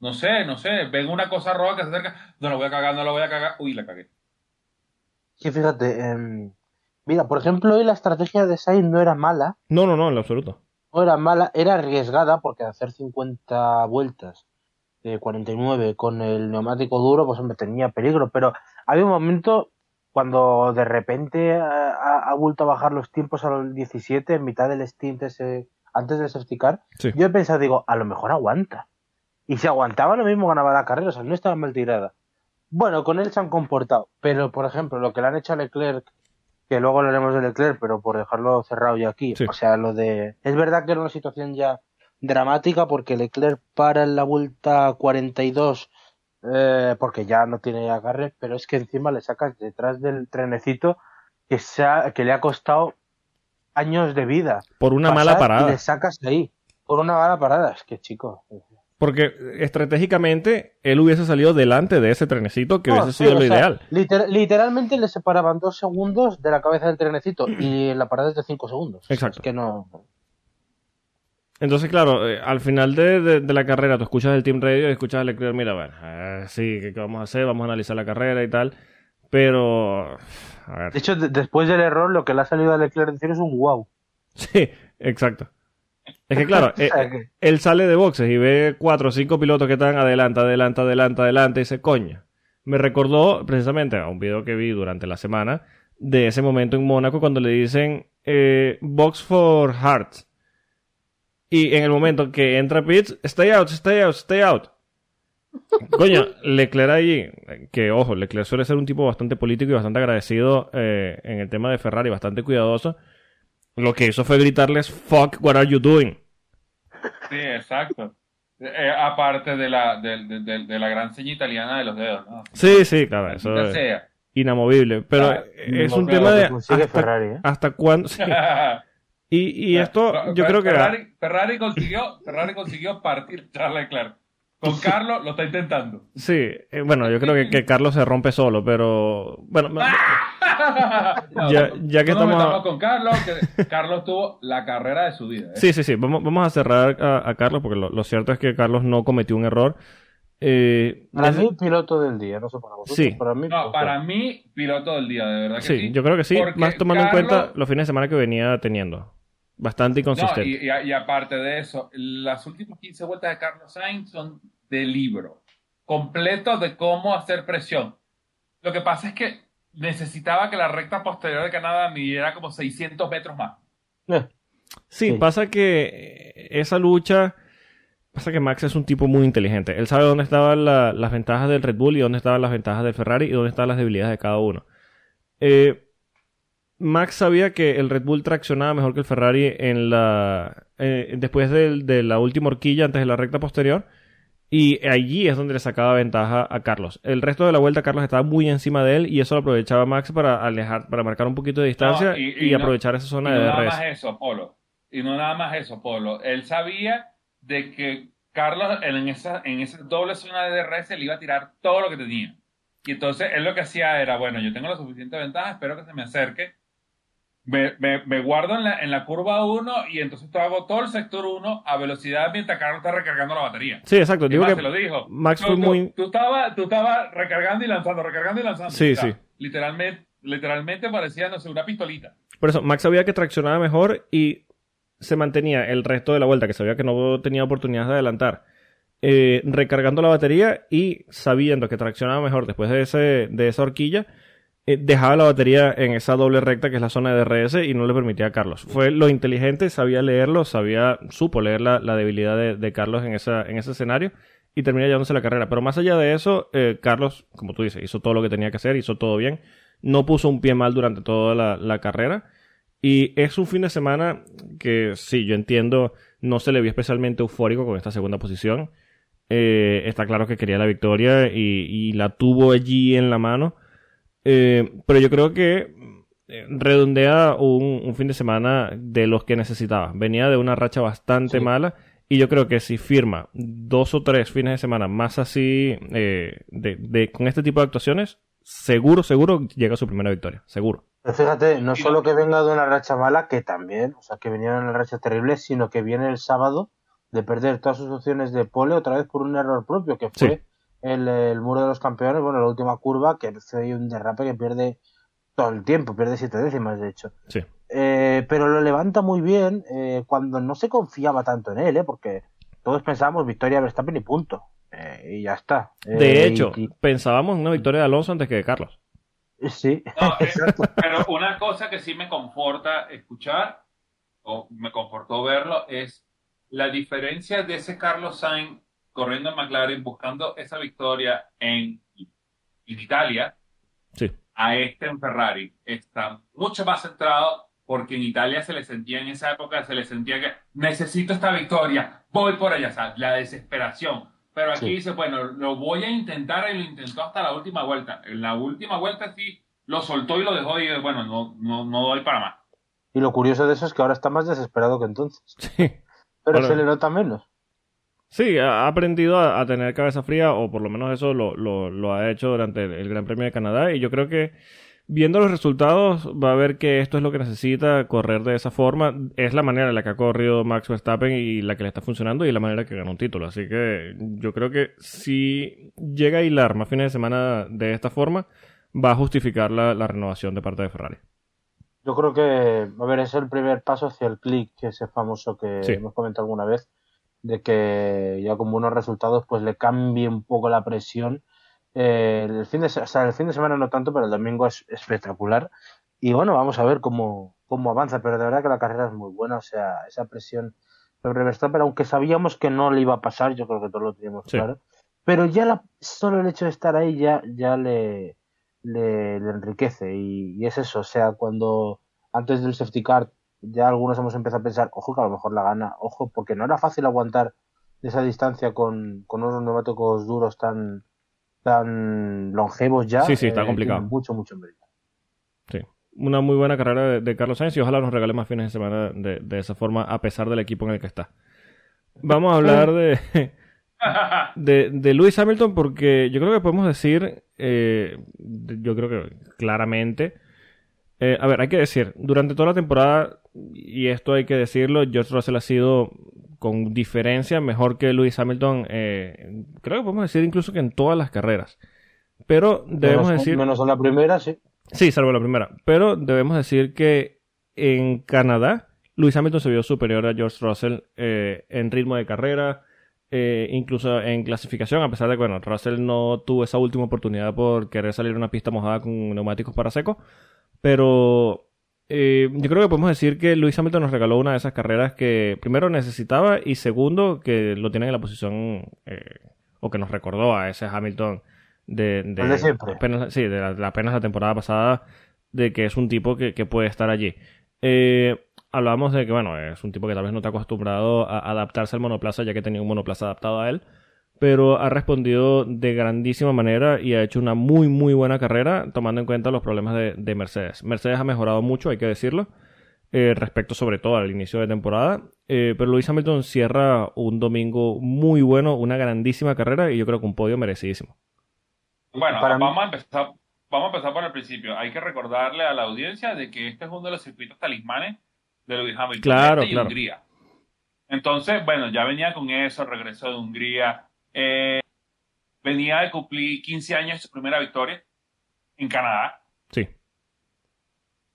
no sé, no sé, ven una cosa roja que se acerca, no lo voy a cagar, no lo voy a cagar, uy, la cagué. Sí, fíjate, em, mira, por ejemplo, hoy la estrategia de Sainz no era mala, No, no, no, en lo absoluto. No era mala, era arriesgada porque hacer 50 vueltas de 49 con el neumático duro, pues hombre, tenía peligro, pero había un momento cuando de repente ha, vuelto a bajar los tiempos al 17 en mitad del stint ese, antes del safety car, Sí. yo he pensado, digo, a lo mejor aguanta. Y si aguantaba lo mismo ganaba la carrera, o sea, no estaba mal tirada. Bueno, con él se han comportado, pero por ejemplo, lo que le han hecho a Leclerc, que luego hablaremos de Leclerc, pero por dejarlo cerrado ya aquí, Sí. o sea, lo de... Es verdad que era una situación ya dramática porque Leclerc para en la vuelta 42 eh, porque ya no tiene agarre, pero es que encima le sacas detrás del trenecito que, se ha- que le ha costado años de vida. Por una mala Y parada. le sacas ahí. Por una mala parada. Es que, chico. Porque estratégicamente él hubiese salido delante de ese trenecito que No, hubiese sido lo sea, ideal. liter- literalmente le separaban dos segundos de la cabeza del trenecito y la parada es de cinco segundos. Exacto. Es que no. Entonces, claro, eh, al final de, de- de la carrera tú escuchas el Team Radio y escuchas al Leclerc, mira, bueno, eh, sí, ¿qué, qué vamos a hacer? Vamos a analizar la carrera y tal. Pero, a ver, De hecho, de- después del error, lo que le ha salido a Leclerc decir es un wow. [LAUGHS] sí, exacto. Es que claro, [LAUGHS] eh, que- él sale de boxes y ve cuatro o cinco pilotos que están adelante, adelante, adelante, adelante y dice, coño. Me recordó precisamente a un video que vi durante la semana de ese momento en Mónaco cuando le dicen eh, box for hearts. Y en el momento que entra Pitts, stay out, stay out, stay out. [LAUGHS] Coño, Leclerc ahí, que ojo, Leclerc suele ser un tipo bastante político y bastante agradecido eh, en el tema de Ferrari, bastante cuidadoso. Lo que hizo fue gritarles, fuck, what are you doing? Sí, exacto. Eh, aparte de la, de, de- de la gran seña italiana de los dedos, ¿no? Sí, sí, claro, eso es sea. inamovible. Pero Ah, es un tema de consigue hasta, Ferrari, ¿eh? hasta cuándo. sí. [LAUGHS] Y, y esto, yo creo que. Ferrari, Ferrari consiguió, Ferrari consiguió partir Charles Leclerc. Con Carlos lo está intentando. Sí, eh, bueno, yo creo que, que Carlos se rompe solo, pero. Bueno, No, [LAUGHS] Ya- ya que no estamos- con Carlos, que Carlos tuvo la carrera de su vida. ¿eh? Sí, sí, sí. Vamos, vamos a cerrar a, a Carlos, porque lo, lo cierto es que Carlos no cometió un error. Eh, Para mí, piloto del día, no sé para vosotros. Sí. Para mí, No, para mí, piloto del día, de verdad que sí. sí, yo creo que sí. Porque Más tomando en cuenta los fines de semana que venía teniendo. Bastante No, inconsistente. y, y- y aparte de eso, las últimas 15 vueltas de Carlos Sainz son de libro, completo de cómo hacer presión. Lo que pasa es que necesitaba que la recta posterior de Canadá midiera como 600 metros más. eh, Sí, Sí. pasa que esa lucha. Pasa que Max es un tipo muy inteligente. Él sabe dónde estaban la- las ventajas del Red Bull y dónde estaban las ventajas del Ferrari y dónde estaban las debilidades de cada uno. Eh, Max sabía que el Red Bull traccionaba mejor que el Ferrari en la eh, después de, la última horquilla antes de la recta posterior y allí es donde le sacaba ventaja a Carlos. El resto de la vuelta Carlos estaba muy encima de él y eso lo aprovechaba Max para alejar, para marcar un poquito de distancia No, y- y, y no- aprovechar esa Y zona no de nada más eso, Polo. Y no nada más eso, Polo. Él sabía de que Carlos en esa, en esa doble zona de DRS le iba a tirar todo lo que tenía. Y entonces él lo que hacía era, bueno, yo tengo la suficiente ventaja, espero que se me acerque. Me, me- me guardo en la, en la curva 1 y entonces hago todo el sector 1 a velocidad mientras Carlos está recargando la batería. Sí, exacto. Y Digo más, que se lo dijo. Max fue tú- muy- Tú estabas tú estabas recargando y lanzando, recargando y lanzando. Sí, sí. Literalmente, literalmente parecía, no sé, una pistolita. Por eso, Max sabía que traccionaba mejor y se mantenía el resto de la vuelta, que sabía que no tenía oportunidad de adelantar, eh, recargando la batería y sabiendo que traccionaba mejor después de, ese, de esa horquilla, dejaba la batería en esa doble recta que es la zona de DRS y no le permitía a Carlos. Fue lo inteligente, sabía leerlo, sabía, supo leer la, debilidad de, Carlos en, esa, en ese escenario y termina llevándose la carrera. Pero más allá de eso, eh, Carlos, como tú dices, hizo todo lo que tenía que hacer, hizo todo bien, no puso un pie mal durante toda la, carrera. Y es un fin de semana que sí, yo entiendo, no se le vio especialmente eufórico con esta segunda posición. Eh, está claro que quería la victoria y la tuvo allí en la mano. Eh, pero yo creo que eh, redondea un, un fin de semana de los que necesitaba. Venía de una racha bastante Sí. mala y yo creo que si firma dos o tres fines de semana más así, eh, de, de- con este tipo de actuaciones, seguro, seguro llega a su primera victoria. Seguro. Pero fíjate, no solo que venga de una racha mala, que también, o sea, que venía de una racha terrible, sino que viene el sábado de perder todas sus opciones de pole otra vez por un error propio, que fue Sí. El, el muro de los campeones, bueno, la última curva, que hace ahí un derrape que pierde todo el tiempo, pierde siete décimas, de hecho. Sí. Eh, pero lo levanta muy bien eh, cuando no se confiaba tanto en él, ¿eh? porque todos pensábamos victoria Verstappen y punto. Eh, y ya está. De hecho, y- pensábamos en una victoria de Alonso antes que de Carlos. sí, [LAUGHS] No, eh, exacto. pero una cosa que sí me conforta escuchar, o me confortó verlo, es la diferencia de ese Carlos Sainz corriendo en McLaren buscando esa victoria en, en Italia Sí. a este en Ferrari. Está mucho más centrado porque en Italia se le sentía en esa época, se le sentía que necesito esta victoria, voy por sea, la desesperación. Pero aquí Sí. dice, bueno, lo voy a intentar y lo intentó hasta la última vuelta. En la última vuelta sí lo soltó y lo dejó y bueno, no, no, no doy para más. Y lo curioso de eso es que ahora está más desesperado que entonces. Sí. Pero Bueno. se le nota menos. Sí, ha aprendido a, a tener cabeza fría, o por lo menos eso lo, lo- lo ha hecho durante el, el Gran Premio de Canadá. Y yo creo que viendo los resultados va a ver que esto es lo que necesita correr de esa forma. Es la manera en la que ha corrido Max Verstappen y la que le está funcionando y la manera que ganó un título. Así que yo creo que si llega a hilar más fines de semana de esta forma, va a justificar la, la renovación de parte de Ferrari. Yo creo que, a ver, es el primer paso hacia el click, que ese famoso que Sí. hemos comentado alguna vez, de que ya con buenos resultados pues le cambie un poco la presión. Eh, el, fin de, o sea, el fin de semana no tanto, pero el domingo es espectacular. Y bueno, vamos a ver cómo, cómo avanza, pero de verdad que la carrera es muy buena, o sea, esa presión sobre Verstappen, aunque sabíamos que no le iba a pasar, yo creo que todos lo teníamos Sí. claro. Pero ya la, solo el hecho de estar ahí ya, ya le, le, le enriquece y, y es eso, o sea, cuando antes del safety car ya algunos hemos empezado a pensar, ojo que a lo mejor la gana, ojo, porque no era fácil aguantar esa distancia con, con unos neumáticos duros tan, tan longevos ya. Sí, sí, está eh, complicado. mucho, mucho mérito. Sí. Una muy buena carrera de, de Carlos Sainz y ojalá nos regale más fines de semana de, de esa forma, a pesar del equipo en el que está. Vamos a hablar de, [LAUGHS] de, de Lewis Hamilton porque yo creo que podemos decir, eh, yo creo que claramente, eh, a ver, hay que decir, durante toda la temporada, y esto hay que decirlo, George Russell ha sido con diferencia mejor que Lewis Hamilton, eh, creo que podemos decir incluso que en todas las carreras. Pero debemos menos, decir... menos en la primera, sí. Sí, salvo la primera. Pero debemos decir que en Canadá, Lewis Hamilton se vio superior a George Russell eh, en ritmo de carrera, eh, incluso en clasificación, a pesar de que, bueno, Russell no tuvo esa última oportunidad por querer salir a una pista mojada con neumáticos para seco. Pero eh, yo creo que podemos decir que Lewis Hamilton nos regaló una de esas carreras que primero necesitaba y segundo que lo tiene en la posición eh, o que nos recordó a ese Hamilton de, de, El de siempre. apenas, sí, de la- apenas la temporada pasada de que es un tipo que, que puede estar allí. Eh, hablábamos de que, bueno, es un tipo que tal vez no está acostumbrado a adaptarse al monoplaza ya que tenía un monoplaza adaptado a él, pero ha respondido de grandísima manera y ha hecho una muy, muy buena carrera tomando en cuenta los problemas de, de Mercedes. Mercedes ha mejorado mucho, hay que decirlo, eh, respecto sobre todo al inicio de temporada, eh, pero Lewis Hamilton cierra un domingo muy bueno, una grandísima carrera y yo creo que un podio merecidísimo. Bueno, Para mí- vamos a empezar, vamos a empezar por el principio. Hay que recordarle a la audiencia de que este es uno de los circuitos talismanes de Lewis Hamilton. Claro, este y claro. Hungría. Entonces, bueno, ya venía con eso, regresó de Hungría. Eh, venía de cumplir 15 años de su primera victoria en Canadá. Sí,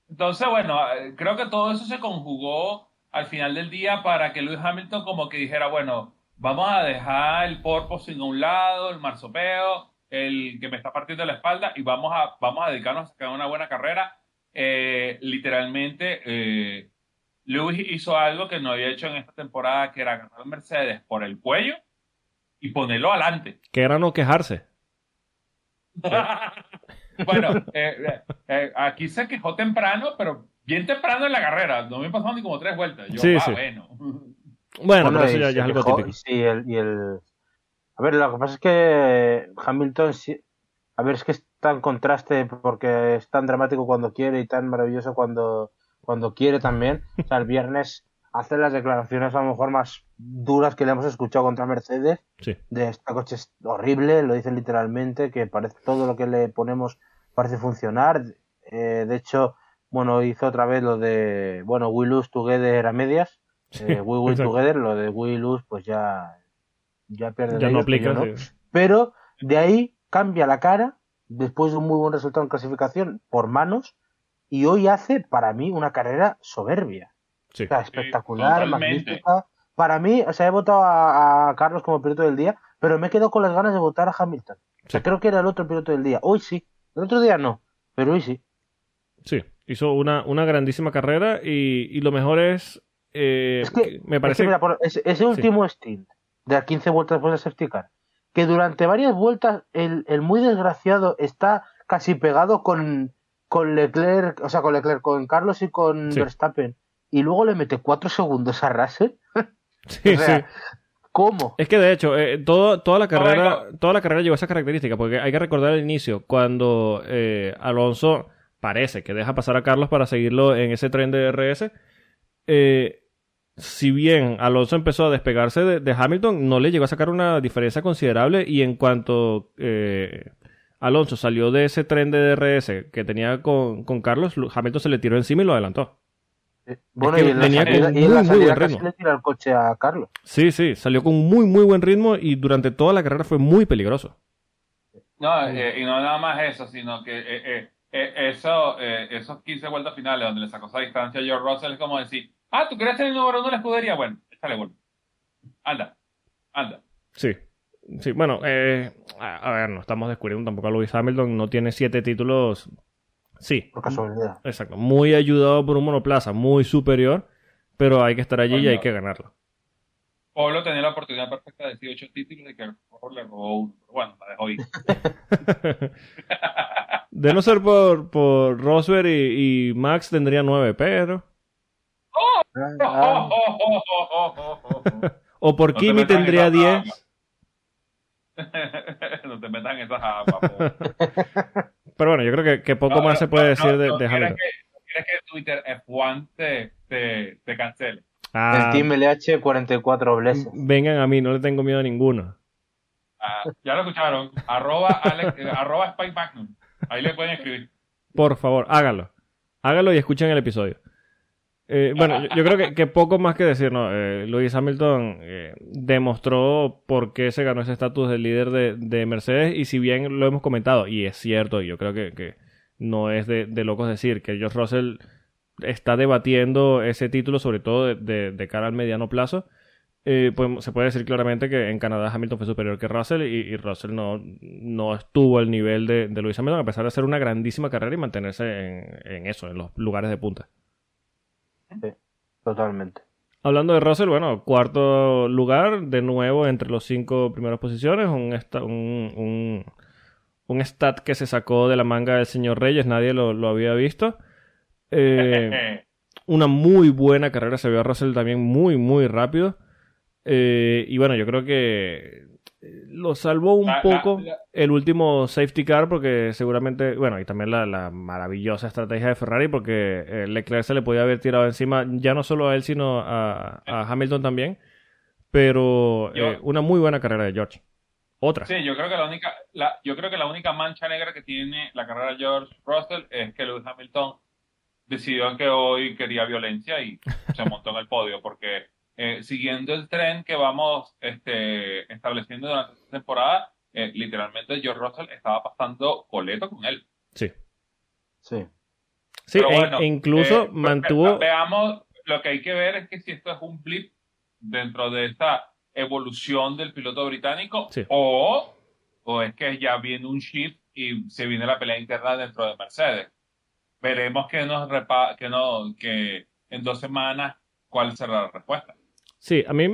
Entonces, bueno, creo que todo eso se conjugó al final del día para que Lewis Hamilton como que dijera, bueno, vamos a dejar el porpoising a un lado, el marsopeo, el que me está partiendo la espalda y vamos a, vamos a dedicarnos a sacar una buena carrera. Eh, literalmente, eh, Lewis hizo algo que no había hecho en esta temporada, que era agarrar a Mercedes por el cuello y ponerlo adelante. que era no quejarse. [LAUGHS] bueno, eh, eh, eh, aquí se quejó temprano, pero bien temprano en la carrera. No me pasaron ni como tres vueltas. Yo, Sí, ah, sí. bueno. Bueno, Bueno, pero eso y ya, se ya es algo quejó, típico. Sí, el, y el... A ver, lo que pasa es que Hamilton, sí- a ver, es que es tan contraste porque es tan dramático cuando quiere y tan maravilloso cuando, cuando quiere también. O sea, el viernes hace las declaraciones a lo mejor más duras que le hemos escuchado contra Mercedes. Sí. De este coche es horrible, lo dicen literalmente, que parece todo lo que le ponemos parece funcionar. Eh, de hecho, bueno, hizo otra vez lo de, bueno, we lose together a medias. Sí, Eh, we win together, lo de we lose, pues ya, ya pierde Ya no aplica. pero de ahí cambia la cara después de un muy buen resultado en clasificación por manos y hoy hace para mí una carrera soberbia. Sí. O sea, espectacular, totalmente. magnífica. Para mí, o sea, he votado a, a Carlos como piloto del día, pero me he quedado con las ganas de votar a Hamilton. O sea, Sí. creo que era el otro piloto del día. Hoy sí. El otro día no, pero hoy sí. Sí, hizo una, una grandísima carrera y, y lo mejor es. eh, Es que- me Es parece. que, mira, por- ese, ese último stint de las 15 vueltas después de safety car, que durante varias vueltas el, el muy desgraciado está casi pegado con, con Leclerc, o sea, con Leclerc, con Carlos y con Sí. Verstappen, y luego le mete 4 segundos a Russell. [LAUGHS] sí, o sea, sí. ¿Cómo? Es que de hecho, eh, todo, toda la carrera, venga. toda la carrera llevó esa característica, porque hay que recordar el inicio, cuando eh, Alonso parece que deja pasar a Carlos para seguirlo en ese tren de DRS. eh, si bien Alonso empezó a despegarse de, de Hamilton, no le llegó a sacar una diferencia considerable. Y en cuanto eh, Alonso salió de ese tren de DRS que tenía con, con Carlos, Hamilton se le tiró encima y lo adelantó. Eh, Bueno, que y en la con salida, y en muy, la muy salida buen casi ritmo. le tira el coche a Carlos. Sí, sí, salió con un muy, muy buen ritmo y durante toda la carrera fue muy peligroso. No, eh, y no nada más eso, sino que eh, eso, eh, esos 15 vueltas finales donde le sacó esa distancia a George Russell es como decir, ah, ¿tú querías ser el número uno de la escudería? Bueno, échale gol. Anda, anda. Sí. Sí, bueno, eh, a, a ver, no estamos descubriendo tampoco a Lewis Hamilton, no tiene siete títulos. Sí, Por casualidad. exacto. Muy ayudado por un monoplaza muy superior, pero hay que estar allí y Coño. hay que ganarlo. Pablo tenía la oportunidad perfecta de decir ocho títulos y que a lo mejor le robó uno. Pero bueno, la dejó ir. [LAUGHS] De no ser por, por Rosberg y, y Max tendría nueve, pero... Ah, [LAUGHS] O por No te Kimi en tendría esa 10. [LAUGHS] no te metas en esas aguas. Pero bueno, yo creo que, que poco No, más no, se puede no, decir no, de, no de quieres Hamilton. que, no quieres que Twitter F1 te, te, te cancele. Ah, El Team LH 44 Bless. vengan a mí, no le tengo miedo a ninguno. Ah, ya lo escucharon. Arroba, Alex, eh, arroba Spike Magnum. Ahí le pueden escribir. Por favor, hágalo. Hágalo y escuchen el episodio. Eh, bueno, yo, creo que, poco más que decir, ¿no? Eh, Hamilton eh, demostró por qué se ganó ese estatus de líder de, de Mercedes y si bien lo hemos comentado, y es cierto, yo creo que, no es de, locos decir que George Russell está debatiendo ese título, sobre todo de, de- de cara al mediano plazo, eh, pues, se puede decir claramente que en Canadá Hamilton fue superior que Russell y, Russell no, estuvo al nivel de, Lewis Hamilton a pesar de hacer una grandísima carrera y mantenerse en, en eso, en los lugares de punta. Totalmente. Hablando de Russell, bueno, cuarto lugar, de nuevo entre los cinco primeras posiciones, un, un, un, un stat que se sacó de la manga del señor Reyes, nadie lo, lo había visto. [LAUGHS] Eh, una muy buena carrera, se vio a Russell también muy, muy rápido. Eh, y bueno, yo creo que lo salvó un La- poco la- el último safety car porque seguramente, bueno, y también la, maravillosa estrategia de Ferrari porque eh, Leclerc se le podía haber tirado encima ya no solo a él sino a, a Hamilton también, pero Yo- eh, una muy buena carrera de George. Otra. Sí, yo creo que la única, la, yo creo que la única mancha negra que tiene la carrera de George Russell es que Lewis Hamilton decidió que hoy quería violencia y se montó en el podio, porque eh, siguiendo el tren que vamos este, estableciendo durante esta temporada, eh, literalmente George Russell estaba pasando coleto con él. Sí. Sí. Sí, Pero e- bueno, e incluso eh, ve- mantuvo... ve- Veamos, lo que hay que ver es que si esto es un blip dentro de esta evolución del piloto británico Sí. o, o es que ya viene un shift y se viene la pelea interna dentro de Mercedes. Veremos que nos repa que no que en dos semanas cuál será la respuesta. Sí, a mí,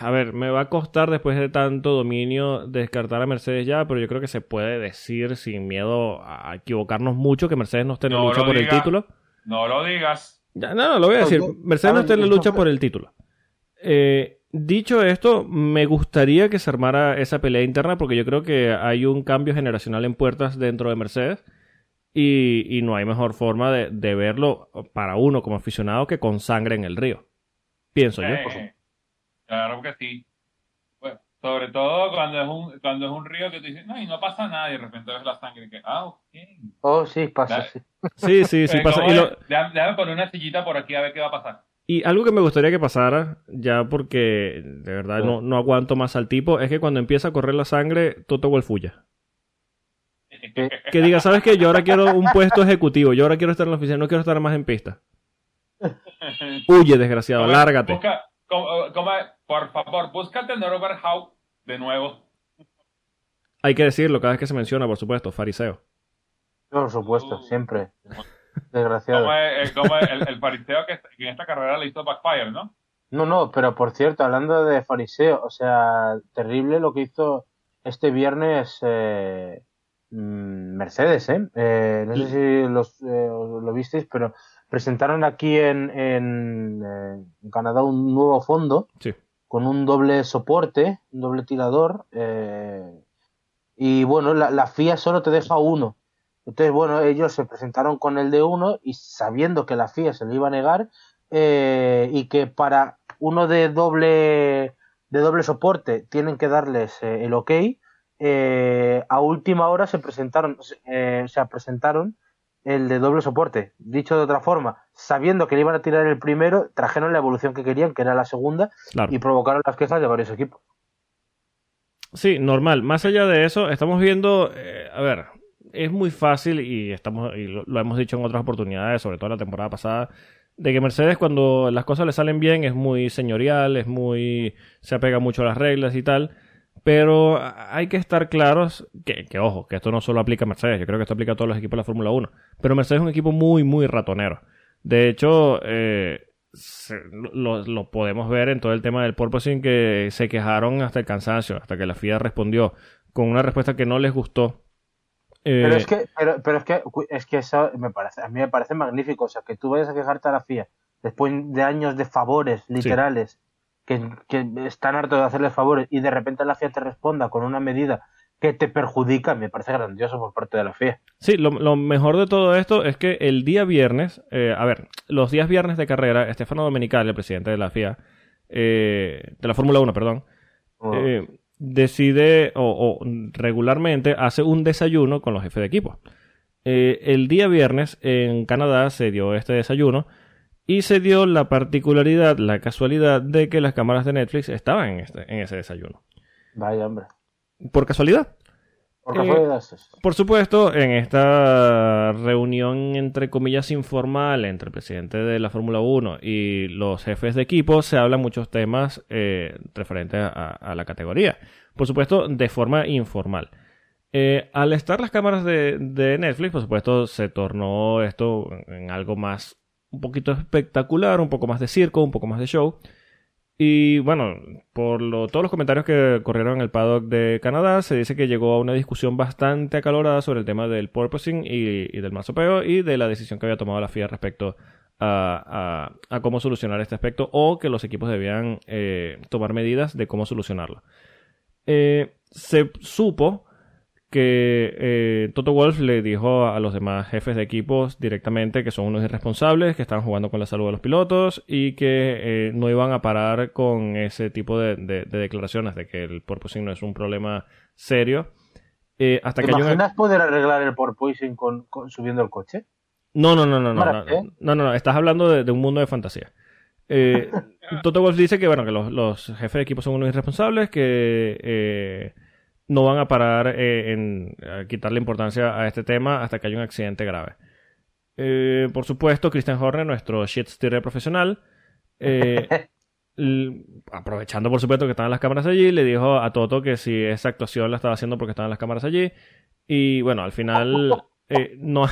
a ver, me va a costar después de tanto dominio descartar a Mercedes ya, pero yo creo que se puede decir sin miedo a equivocarnos mucho que Mercedes no esté en la No lucha por el título. No lo digas. Ya, no, no, lo voy a decir. Mercedes no a está en la lucha por el título. Eh, dicho esto, me gustaría que se armara esa pelea interna porque yo creo que hay un cambio generacional en puertas dentro de Mercedes y, y no hay mejor forma de, de verlo para uno como aficionado que con sangre en el río. Pienso yo. Claro que sí. Bueno, sobre todo cuando es un cuando es un río que tú dices, no, y no pasa nada, y de repente ves la sangre y que, ah, ok. Oh, sí, pasa, Dale. sí. Sí, sí, sí pasa. ¿cómo Y lo- Déjame, déjame poner una sillita por aquí a ver qué va a pasar. Y algo que me gustaría que pasara, ya porque de verdad no, no aguanto más al tipo, es que cuando empieza a correr la sangre, Toto Wolfuya. [LAUGHS] Que diga, ¿sabes qué? Yo ahora quiero un puesto ejecutivo, yo ahora quiero estar en la oficina, no quiero estar más en pista. [LAUGHS] Huye, desgraciado, lárgate. busca- como- por favor, búscate Norbert Howe de nuevo. Hay que decirlo cada vez que se menciona, por supuesto, fariseo. Por supuesto, Uh. siempre. [LAUGHS] Desgraciado. Como es, eh, como el, el fariseo que, que en esta carrera le hizo backfire, ¿no? No, no, pero por cierto, hablando de fariseo, o sea, terrible lo que hizo este viernes eh, mm, Mercedes, ¿eh? Eh, No sé si los, eh, os lo visteis, pero presentaron aquí en, en, eh, en Canadá un nuevo fondo Sí. con un doble soporte, un doble tirador, eh, y bueno, la, la FIA solo te deja uno. Entonces, bueno, ellos se presentaron con el de uno y sabiendo que la FIA se lo iba a negar eh, y que para uno de doble de doble soporte tienen que darles eh, el ok, eh, a última hora se presentaron, se presentaron el de doble soporte. Dicho de otra forma, sabiendo que le iban a tirar el primero, trajeron la evolución que querían, que era la segunda, Claro. y provocaron las quejas de varios equipos. Sí, normal. Más allá de eso, estamos viendo, eh, a ver, es muy fácil y estamos y lo, lo hemos dicho en otras oportunidades, sobre todo la temporada pasada, de que Mercedes cuando las cosas le salen bien es muy señorial, es muy se apega mucho a las reglas y tal, pero hay que estar claros que, que ojo, que esto no solo aplica a Mercedes, yo creo que esto aplica a todos los equipos de la Fórmula 1, pero Mercedes es un equipo muy muy ratonero. De hecho, eh, se- lo, lo podemos ver en todo el tema del porpoising que se quejaron hasta el cansancio, hasta que la FIA respondió con una respuesta que no les gustó. Eh, Pero es que, pero, pero es que, es que eso me parece, a mí me parece magnífico. O sea, que tú vayas a quejarte a la FIA después de años de favores literales que, que están hartos de hacerles favores y de repente la FIA te responda con una medida que te perjudica, me parece grandioso por parte de la FIA. Sí, lo, lo mejor de todo esto es que el día viernes, eh, a ver, los días viernes de carrera, Estefano Domenicali, el presidente de la FIA, eh, de la Fórmula 1, perdón, Oh. eh, decide o, o regularmente hace un desayuno con los jefes de equipo. Eh, el día viernes en Canadá se dio este desayuno y se dio la particularidad, la casualidad de que las cámaras de Netflix estaban en, este, en ese desayuno. Vaya, hombre. Por casualidad. Por Eh, casualidad, Por supuesto, en esta reunión entre comillas informal entre el presidente de la Fórmula 1 y los jefes de equipo se hablan muchos temas eh, referentes a, a la categoría. Por supuesto, de forma informal. Eh, al estar las cámaras de, de Netflix, por supuesto, se tornó esto en algo más, un poquito espectacular, un poco más de circo, un poco más de show. Y bueno, por lo- todos los comentarios que corrieron en el paddock de Canadá, se dice que llegó a una discusión bastante acalorada sobre el tema del porpoising y, del mazopeo y de la decisión que había tomado la FIA respecto a cómo solucionar este aspecto o que los equipos debían eh, tomar medidas de cómo solucionarlo. Eh, se supo que eh, Toto Wolf le dijo a los demás jefes de equipos directamente que son unos irresponsables, que estaban jugando con la salud de los pilotos y que eh, no iban a parar con ese tipo de, de- de declaraciones de que el porpoising no es un problema serio. Eh, hasta ¿Te que imaginas poder arreglar el porpoising con, con- subiendo el coche? No, no, no, no, no, no, no, no, no, estás hablando de, de un mundo de fantasía. Eh, [LAUGHS] Toto Wolff dice que, bueno, que los, los jefes de equipo son unos irresponsables, que eh, no van a parar eh, en a quitarle importancia a este tema hasta que haya un accidente grave. Eh, por supuesto, Christian Horner, nuestro shit steerer profesional, eh, [LAUGHS] aprovechando por supuesto que estaban las cámaras allí, le dijo a Toto que si esa actuación la estaba haciendo porque estaban las cámaras allí. Y bueno, al final eh, no.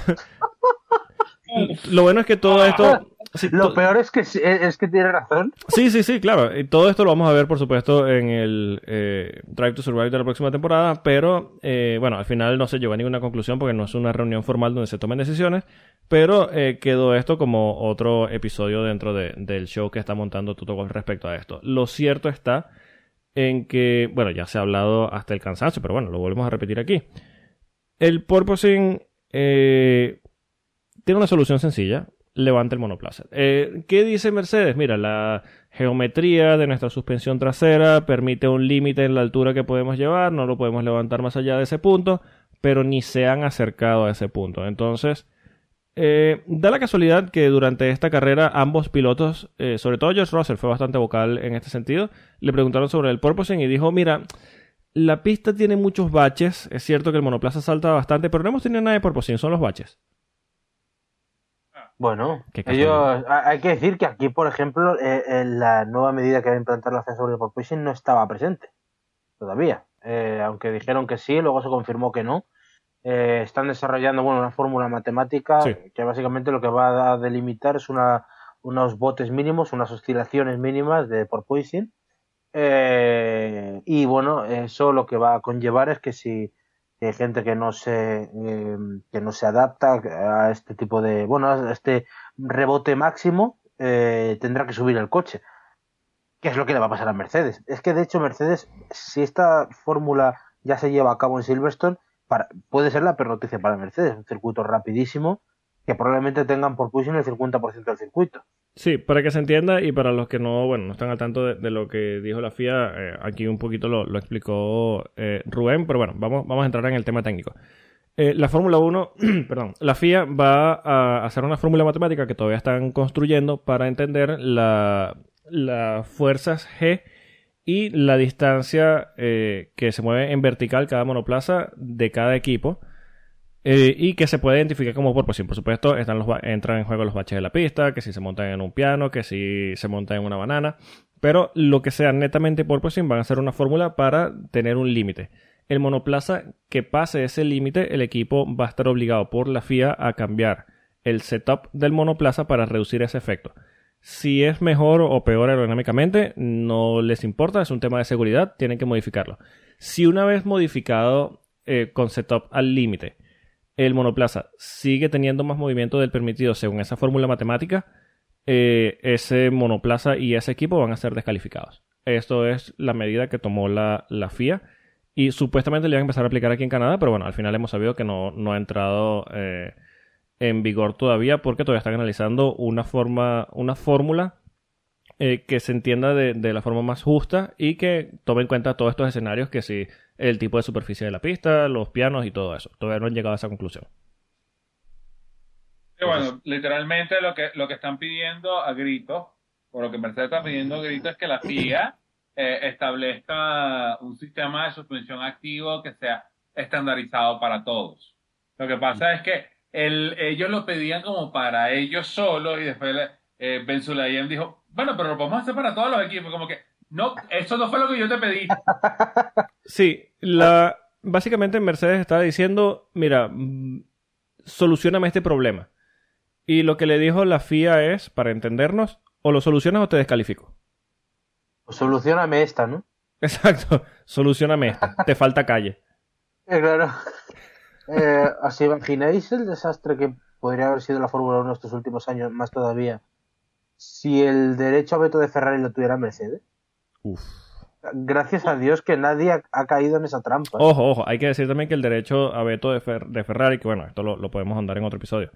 Lo bueno es que todo esto. sí, Lo to- peor es que, sí- es que tiene razón. Sí, sí, sí, claro. Y todo esto lo vamos a ver, por supuesto, en el eh, Drive to Survive de la próxima temporada. Pero, eh, bueno, al final no se llegó a ninguna conclusión porque no es una reunión formal donde se tomen decisiones. Pero eh, quedó esto como otro episodio dentro de- del show que está montando Toto Wolff respecto a esto. Lo cierto está en que, bueno, ya se ha hablado hasta el cansancio, pero bueno, lo volvemos a repetir aquí. El porpoising eh, tiene una solución sencilla. Levanta el monoplaza. Eh, ¿Qué dice Mercedes? Mira, la geometría de nuestra suspensión trasera permite un límite en la altura que podemos llevar. No lo podemos levantar más allá de ese punto, pero ni se han acercado a ese punto. Entonces, eh, da la casualidad que durante esta carrera ambos pilotos, eh, sobre todo George Russell, fue bastante vocal en este sentido. Le preguntaron sobre el porpoising y dijo, mira, la pista tiene muchos baches. Es cierto que el monoplaza salta bastante, pero no hemos tenido nada de porpoising, son los baches. Bueno, ellos, hay que decir que aquí, por ejemplo, eh, eh, la nueva medida que va a implantar la FIA sobre el porpoising no estaba presente todavía. Eh, aunque dijeron que sí, luego se confirmó que no. Eh, están desarrollando bueno, una fórmula matemática Sí. que básicamente lo que va a delimitar es una, unos botes mínimos, unas oscilaciones mínimas de porpoising. Eh, y bueno, eso lo que va a conllevar es que si hay gente que no se eh, que no se adapta a este tipo de bueno a este rebote máximo eh, tendrá que subir el coche que es lo que le va a pasar a Mercedes. Es que de hecho Mercedes si esta fórmula ya se lleva a cabo en Silverstone para- puede ser la peor noticia para Mercedes un circuito rapidísimo que probablemente tengan por posición el 50% del circuito Sí, para que se entienda y para los que no, bueno, no están al tanto de, lo que dijo la FIA, eh, aquí un poquito lo, explicó eh, Rubén, pero bueno, vamos, vamos a entrar en el tema técnico. Eh, la Fórmula 1, [CLEARS THROAT] perdón, la FIA va a hacer una fórmula matemática que todavía están construyendo para entender la- las fuerzas G y la distancia que se mueve en vertical cada monoplaza de cada equipo. Eh, y que se puede identificar como. Por supuesto, están los ba- entran en juego los baches de la pista, que si se montan en un piano, que si se montan en una banana. Pero lo que sea netamente porpoising van a ser una fórmula para tener un límite. El monoplaza que pase ese límite, el equipo va a estar obligado por la FIA a cambiar el setup del monoplaza para reducir ese efecto. Si es mejor o peor aerodinámicamente, no les importa, es un tema de seguridad, tienen que modificarlo. Si una vez modificado eh, con setup al límite, el monoplaza sigue teniendo más movimiento del permitido según esa fórmula matemática, eh, ese monoplaza y ese equipo van a ser descalificados. Esto es la medida que tomó la, FIA y supuestamente le iban a empezar a aplicar aquí en Canadá, pero bueno, al final hemos sabido que no, no ha entrado eh, en vigor todavía porque todavía están analizando una forma, una fórmula eh, que se entienda de, de, la forma más justa y que tome en cuenta todos estos escenarios que si el tipo de superficie de la pista, los pianos y todo eso. Todavía no han llegado a esa conclusión. Bueno, literalmente lo que, lo que están pidiendo a gritos, por lo que Mercedes está pidiendo a gritos es que la FIA eh, establezca un sistema de suspensión activo que sea estandarizado para todos. Lo que pasa es que el, ellos lo pedían como para ellos solos y después eh, Ben Sulayem dijo, bueno, pero lo podemos hacer para todos los equipos, como que no, eso no fue lo que yo te pedí. [LAUGHS] Sí, la, básicamente Mercedes estaba diciendo, mira, solucioname este problema. Y lo que le dijo la FIA es, para entendernos, o lo solucionas o te descalifico. Pues solucioname esta, ¿no? Exacto, [LAUGHS] solucioname esta. te falta calle. Eh, claro. [LAUGHS] Eh, ¿Os imagináis el desastre que podría haber sido la Fórmula 1 estos últimos años, más todavía, si el derecho a veto de Ferrari lo tuviera Mercedes? Uf. Gracias a Dios que nadie ha, ha caído en esa trampa. Ojo, ojo, hay que decir también que el derecho a veto de, Fer- de Ferrari, que bueno, esto lo, lo podemos andar en otro episodio,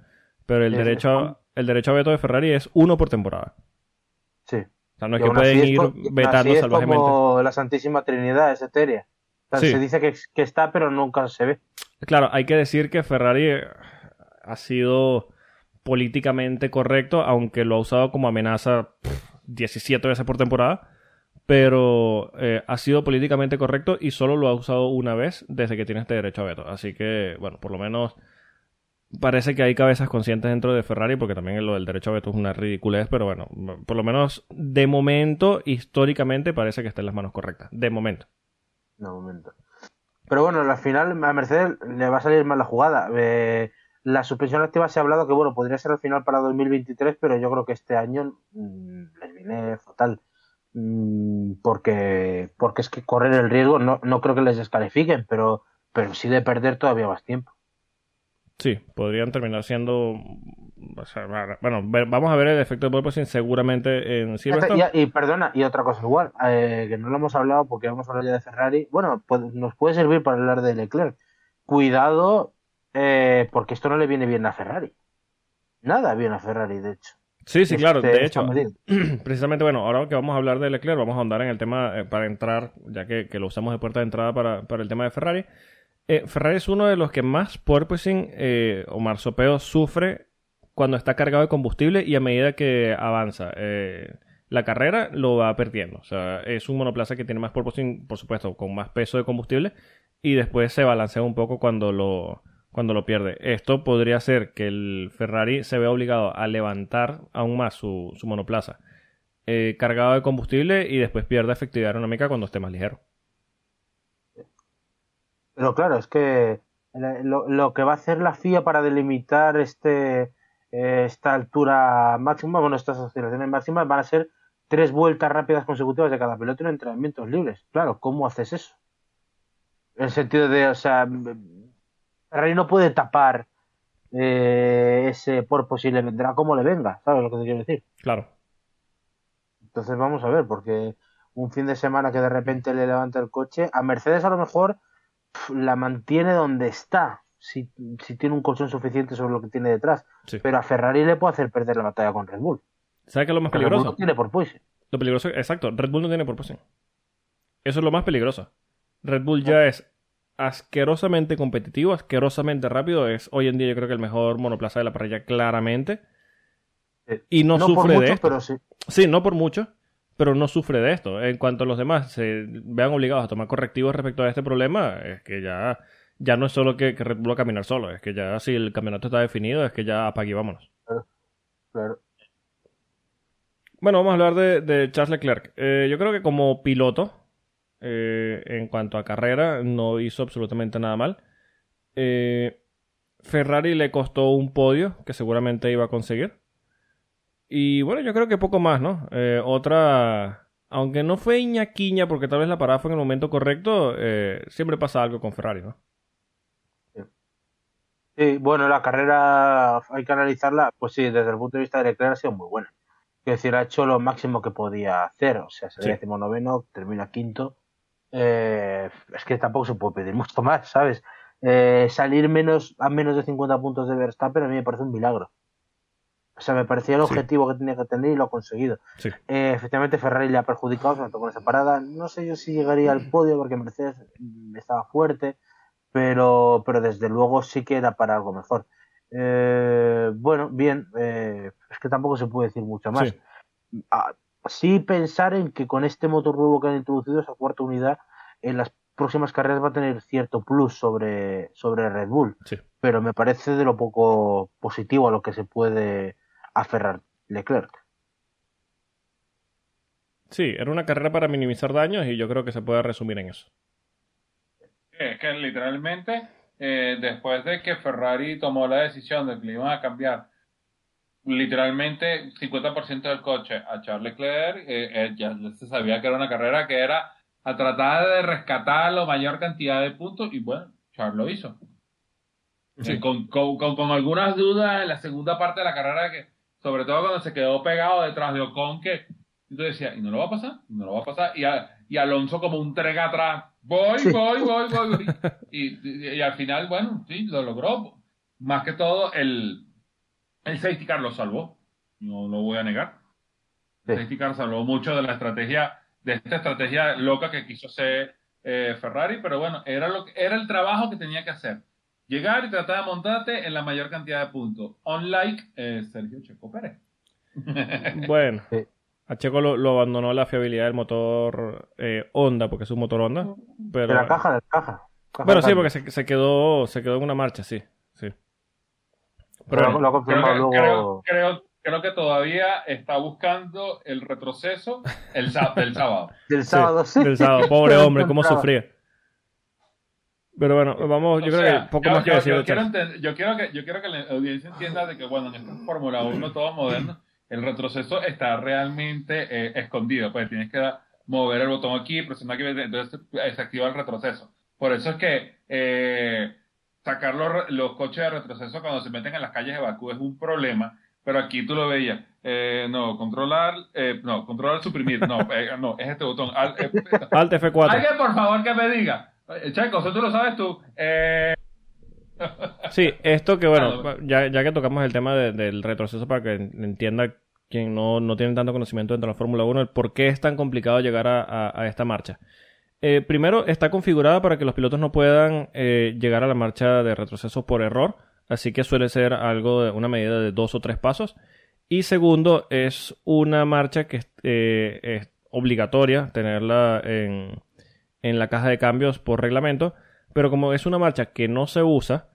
pero el derecho, a, el derecho a veto de Ferrari es uno por temporada. Sí. O sea, no es que pueden ir aún así vetando es salvajemente. como la Santísima Trinidad, es etérea. O sea, Sí. Se dice que, que está, pero nunca se ve. Claro, hay que decir que Ferrari eh, ha sido políticamente correcto, aunque lo ha usado como amenaza pff, 17 veces por temporada, pero eh, ha sido políticamente correcto y solo lo ha usado una vez desde que tiene este derecho a veto. Así que, bueno, por lo menos parece que hay cabezas conscientes dentro de Ferrari, porque también lo del derecho a veto es una ridiculez, pero bueno, por lo menos de momento, históricamente, parece que está en las manos correctas. De momento. De momento. Pero bueno, al final a Mercedes le va a salir mal la jugada. Eh, la suspensión activa se ha hablado que bueno, podría ser al final para 2023, pero yo creo que este año mm, les viene fatal. Mm, porque, porque es que correr el riesgo, no, no creo que les descalifiquen, pero, pero sí de perder todavía más tiempo. Sí, podrían terminar siendo. o sea, bueno, vamos a ver el efecto de porpoising seguramente en Silverstone. Y, y perdona, y otra cosa igual, eh, que no lo hemos hablado porque vamos a hablar ya de Ferrari. Bueno, puede- nos puede servir para hablar de Leclerc. Cuidado, eh, porque esto no le viene bien a Ferrari. Nada bien a Ferrari, de hecho. Sí, sí, claro. Este, De esta hecho, [CLEARS THROAT] precisamente, bueno, ahora que vamos a hablar de Leclerc, vamos a andar en el tema eh, para entrar, ya que, que lo usamos de puerta de entrada para, para el tema de Ferrari. Eh, Ferrari es uno de los que más porpoising eh, o marsopeo sufre cuando está cargado de combustible y a medida que avanza eh, la carrera lo va perdiendo. O sea, es un monoplaza que tiene más porpoising, por supuesto, con más peso de combustible y después se balancea un poco cuando lo, cuando lo pierde. Esto podría ser que el Ferrari se vea obligado a levantar aún más su, monoplaza eh, cargado de combustible y después pierda efectividad aerodinámica cuando esté más ligero. Pero claro, es que lo, lo que va a hacer la FIA para delimitar este eh, esta altura máxima, bueno, estas aceleraciones máximas van a ser tres vueltas rápidas consecutivas de cada piloto en entrenamientos libres. Claro, ¿cómo haces eso? En el sentido de, o sea, Ferrari no puede tapar eh, ese porpoise y le vendrá como le venga, ¿sabes lo que te quiero decir? Claro. Entonces vamos a ver, porque un fin de semana que de repente le levanta el coche, a Mercedes a lo mejor la mantiene donde está, si, si tiene un colchón suficiente sobre lo que tiene detrás. Sí. Pero a Ferrari le puede hacer perder la batalla con Red Bull. ¿Sabes qué es lo más Red Bull peligroso? no tiene por. Lo peligroso, exacto, Red Bull no tiene porpoising. Eso es lo más peligroso. Red Bull ya es asquerosamente competitivo, asquerosamente rápido. Es hoy en día yo creo que el mejor monoplaza de la parrilla claramente. Y no, sufre mucho, de esto. pero sí. Sí, no por mucho, pero no sufre de esto. En cuanto a los demás se vean obligados a tomar correctivos respecto a este problema, es que ya, ya no es solo que, que Red Bull va a caminar solo, es que ya si el campeonato está definido, es que ya apague y vámonos. Claro. Bueno, vamos a hablar de, de Charles Leclerc. Eh, yo creo que como piloto, eh, en cuanto a carrera, no hizo absolutamente nada mal. Eh, Ferrari le costó un podio que seguramente iba a conseguir. Y bueno, yo creo que poco más, ¿no? Eh, otra, aunque no fue ñaquiña porque tal vez la parada fue en el momento correcto, siempre pasa algo con Ferrari, ¿no? Sí, bueno, la carrera hay que analizarla, pues sí, desde el punto de vista de Leclerc ha sido muy buena. Quiero decir, ha hecho lo máximo que podía hacer. O sea, se Sí. décimo noveno, termina quinto. Eh, es que tampoco se puede pedir mucho más, ¿sabes? Eh, salir menos a menos de 50 puntos de Verstappen a mí me parece un milagro. O sea, me parecía el Sí. objetivo que tenía que tener y lo ha conseguido. Sí. Eh, efectivamente, Ferrari le ha perjudicado, sobre todo con esa parada. No sé yo si llegaría al podio porque Mercedes estaba fuerte, pero, pero desde luego sí que era para algo mejor. Eh, bueno, bien, eh, es que tampoco se puede decir mucho más. Sí. Ah, sí pensar en que con este motor nuevo que han introducido, esa cuarta unidad, en las próximas carreras va a tener cierto plus sobre, sobre Red Bull, Sí. pero me parece de lo poco positivo a lo que se puede aferrar Leclerc. Sí, era una carrera para minimizar daños y yo creo que se puede resumir en eso. Es que literalmente, eh, después de que Ferrari tomó la decisión de que le iban a cambiar literalmente 50% del coche a Charles Leclerc, eh, eh, ya se sabía que era una carrera que era a tratar de rescatar la mayor cantidad de puntos y bueno, Charles lo hizo. Sí. Eh, Con, con, con, con algunas dudas en la segunda parte de la carrera, que sobre todo cuando se quedó pegado detrás de Ocon, que tú decías, ¿y no lo va a pasar? ¿Y no lo va a pasar? Y, a- y Alonso como un trega atrás, voy, Sí. voy, voy, voy, voy. [LAUGHS] Y, y- y al final, bueno, sí, lo logró. Más que todo, el, el safety car lo salvó. No lo voy a negar. El Sí. safety car salvó mucho de la estrategia, de esta estrategia loca que quiso hacer eh, Ferrari, pero bueno, era, lo que, era el trabajo que tenía que hacer. Llegar y tratar de montarte en la mayor cantidad de puntos. Unlike eh, Sergio Checo Pérez. [LAUGHS] Bueno, Sí. a Checo lo, lo abandonó la fiabilidad del motor eh, Honda, porque es un motor Honda. Pero, de la caja, de la caja. Caja bueno, de sí, porque se, se quedó, se quedó en una marcha, sí. Pero lo ha Creo confirmado que, luego. creo, creo, creo que todavía está buscando el retroceso el, del sábado. [LAUGHS] Del sábado, sí. del sábado. Pobre [LAUGHS] hombre, cómo sufría. Pero bueno, vamos, yo O creo sea, que poco yo- más que yo- decir yo de quiero, yo quiero que yo quiero que la audiencia entienda de que bueno en esta Fórmula 1 todo moderno el retroceso está realmente eh, escondido pues tienes que mover el botón aquí presionar aquí entonces se activa el retroceso por eso es que eh, sacar los, los coches de retroceso cuando se meten en las calles de Bakú es un problema pero aquí tú lo veías Eh, no controlar eh, no controlar suprimir no [LAUGHS] eh, no es este botón Al- eh, [LAUGHS] Alt F4. alguien por favor que me diga Eh, Checo eso tú lo sabes tú eh, Sí, esto que bueno, ya, ya que tocamos el tema de- del retroceso para que entienda quien no, no tiene tanto conocimiento dentro de la Fórmula 1, el por qué es tan complicado llegar a, a- a esta marcha. Eh, primero, está configurada para que los pilotos no puedan eh, llegar a la marcha de retroceso por error, así que suele ser algo de una medida de dos o tres pasos. Y segundo, es una marcha que eh, es obligatoria tenerla en, en la caja de cambios por reglamento, pero como es una marcha que no se usa,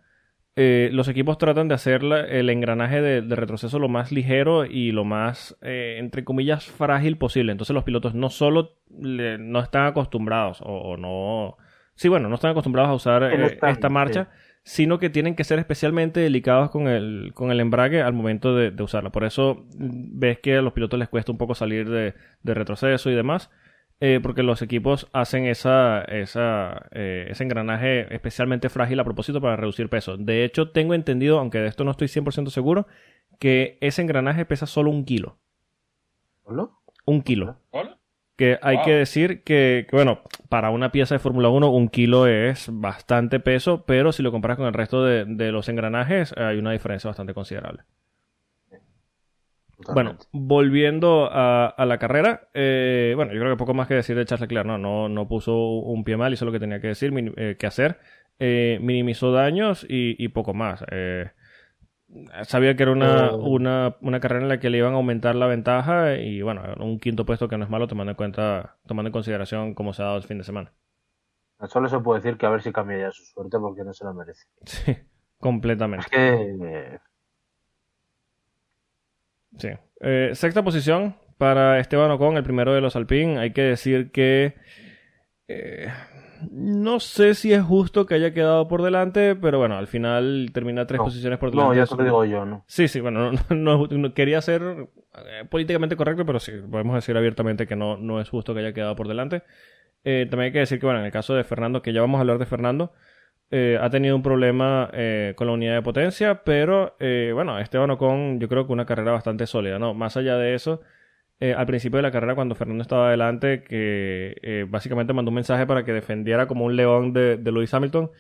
eh, los equipos tratan de hacer la- el engranaje de, de retroceso lo más ligero y lo más, eh, entre comillas, frágil posible. Entonces los pilotos no solo le- no están acostumbrados o, o no... Sí, bueno, no están acostumbrados a usar eh, están, esta marcha, sino que tienen que ser especialmente delicados con el, con el embrague al momento de, de usarla. Por eso mm, ves que a los pilotos les cuesta un poco salir de, de retroceso y demás. Eh, porque los equipos hacen esa, esa, eh, ese engranaje especialmente frágil a propósito para reducir peso. De hecho, tengo entendido, aunque de esto no estoy 100% seguro, que ese engranaje pesa solo un kilo. ¿Solo? Un kilo. ¿Hola? Que hay Wow. que decir que, que, bueno, para una pieza de Fórmula 1 un kilo es bastante peso, pero si lo comparas con el resto de, de los engranajes hay una diferencia bastante considerable. Bueno, volviendo a, a la carrera, eh, bueno, yo creo que poco más que decir de Charles Leclerc, no, no, no puso un pie mal, hizo lo que tenía que decir, min- eh, que hacer, eh, minimizó daños y, y poco más. Eh, sabía que era una, Oh. una, una carrera en la que le iban a aumentar la ventaja y bueno, un quinto puesto que no es malo tomando en cuenta, tomando en consideración cómo se ha dado el fin de semana. Solo se puede decir que a ver si cambia ya su suerte porque no se lo merece. [LAUGHS] Sí, completamente. Es que Sí. Eh, sexta posición para Esteban Ocon, el primero de los Alpine. Hay que decir que eh, no sé si es justo que haya quedado por delante, pero bueno, al final termina tres No. posiciones por delante. no, ya te su- lo digo yo, ¿no? Sí, sí, bueno, no, no- no quería ser eh, políticamente correcto, pero sí, podemos decir abiertamente que no, no es justo que haya quedado por delante. Eh, también hay que decir que, bueno, en el caso de Fernando, que ya vamos a hablar de Fernando, eh, ha tenido un problema eh, con la unidad de potencia, pero eh, bueno, Esteban Ocon yo creo que una carrera bastante sólida, ¿no? Más allá de eso, eh, al principio de la carrera cuando Fernando estaba adelante, que eh, básicamente mandó un mensaje para que defendiera como un león de, de Lewis Hamilton.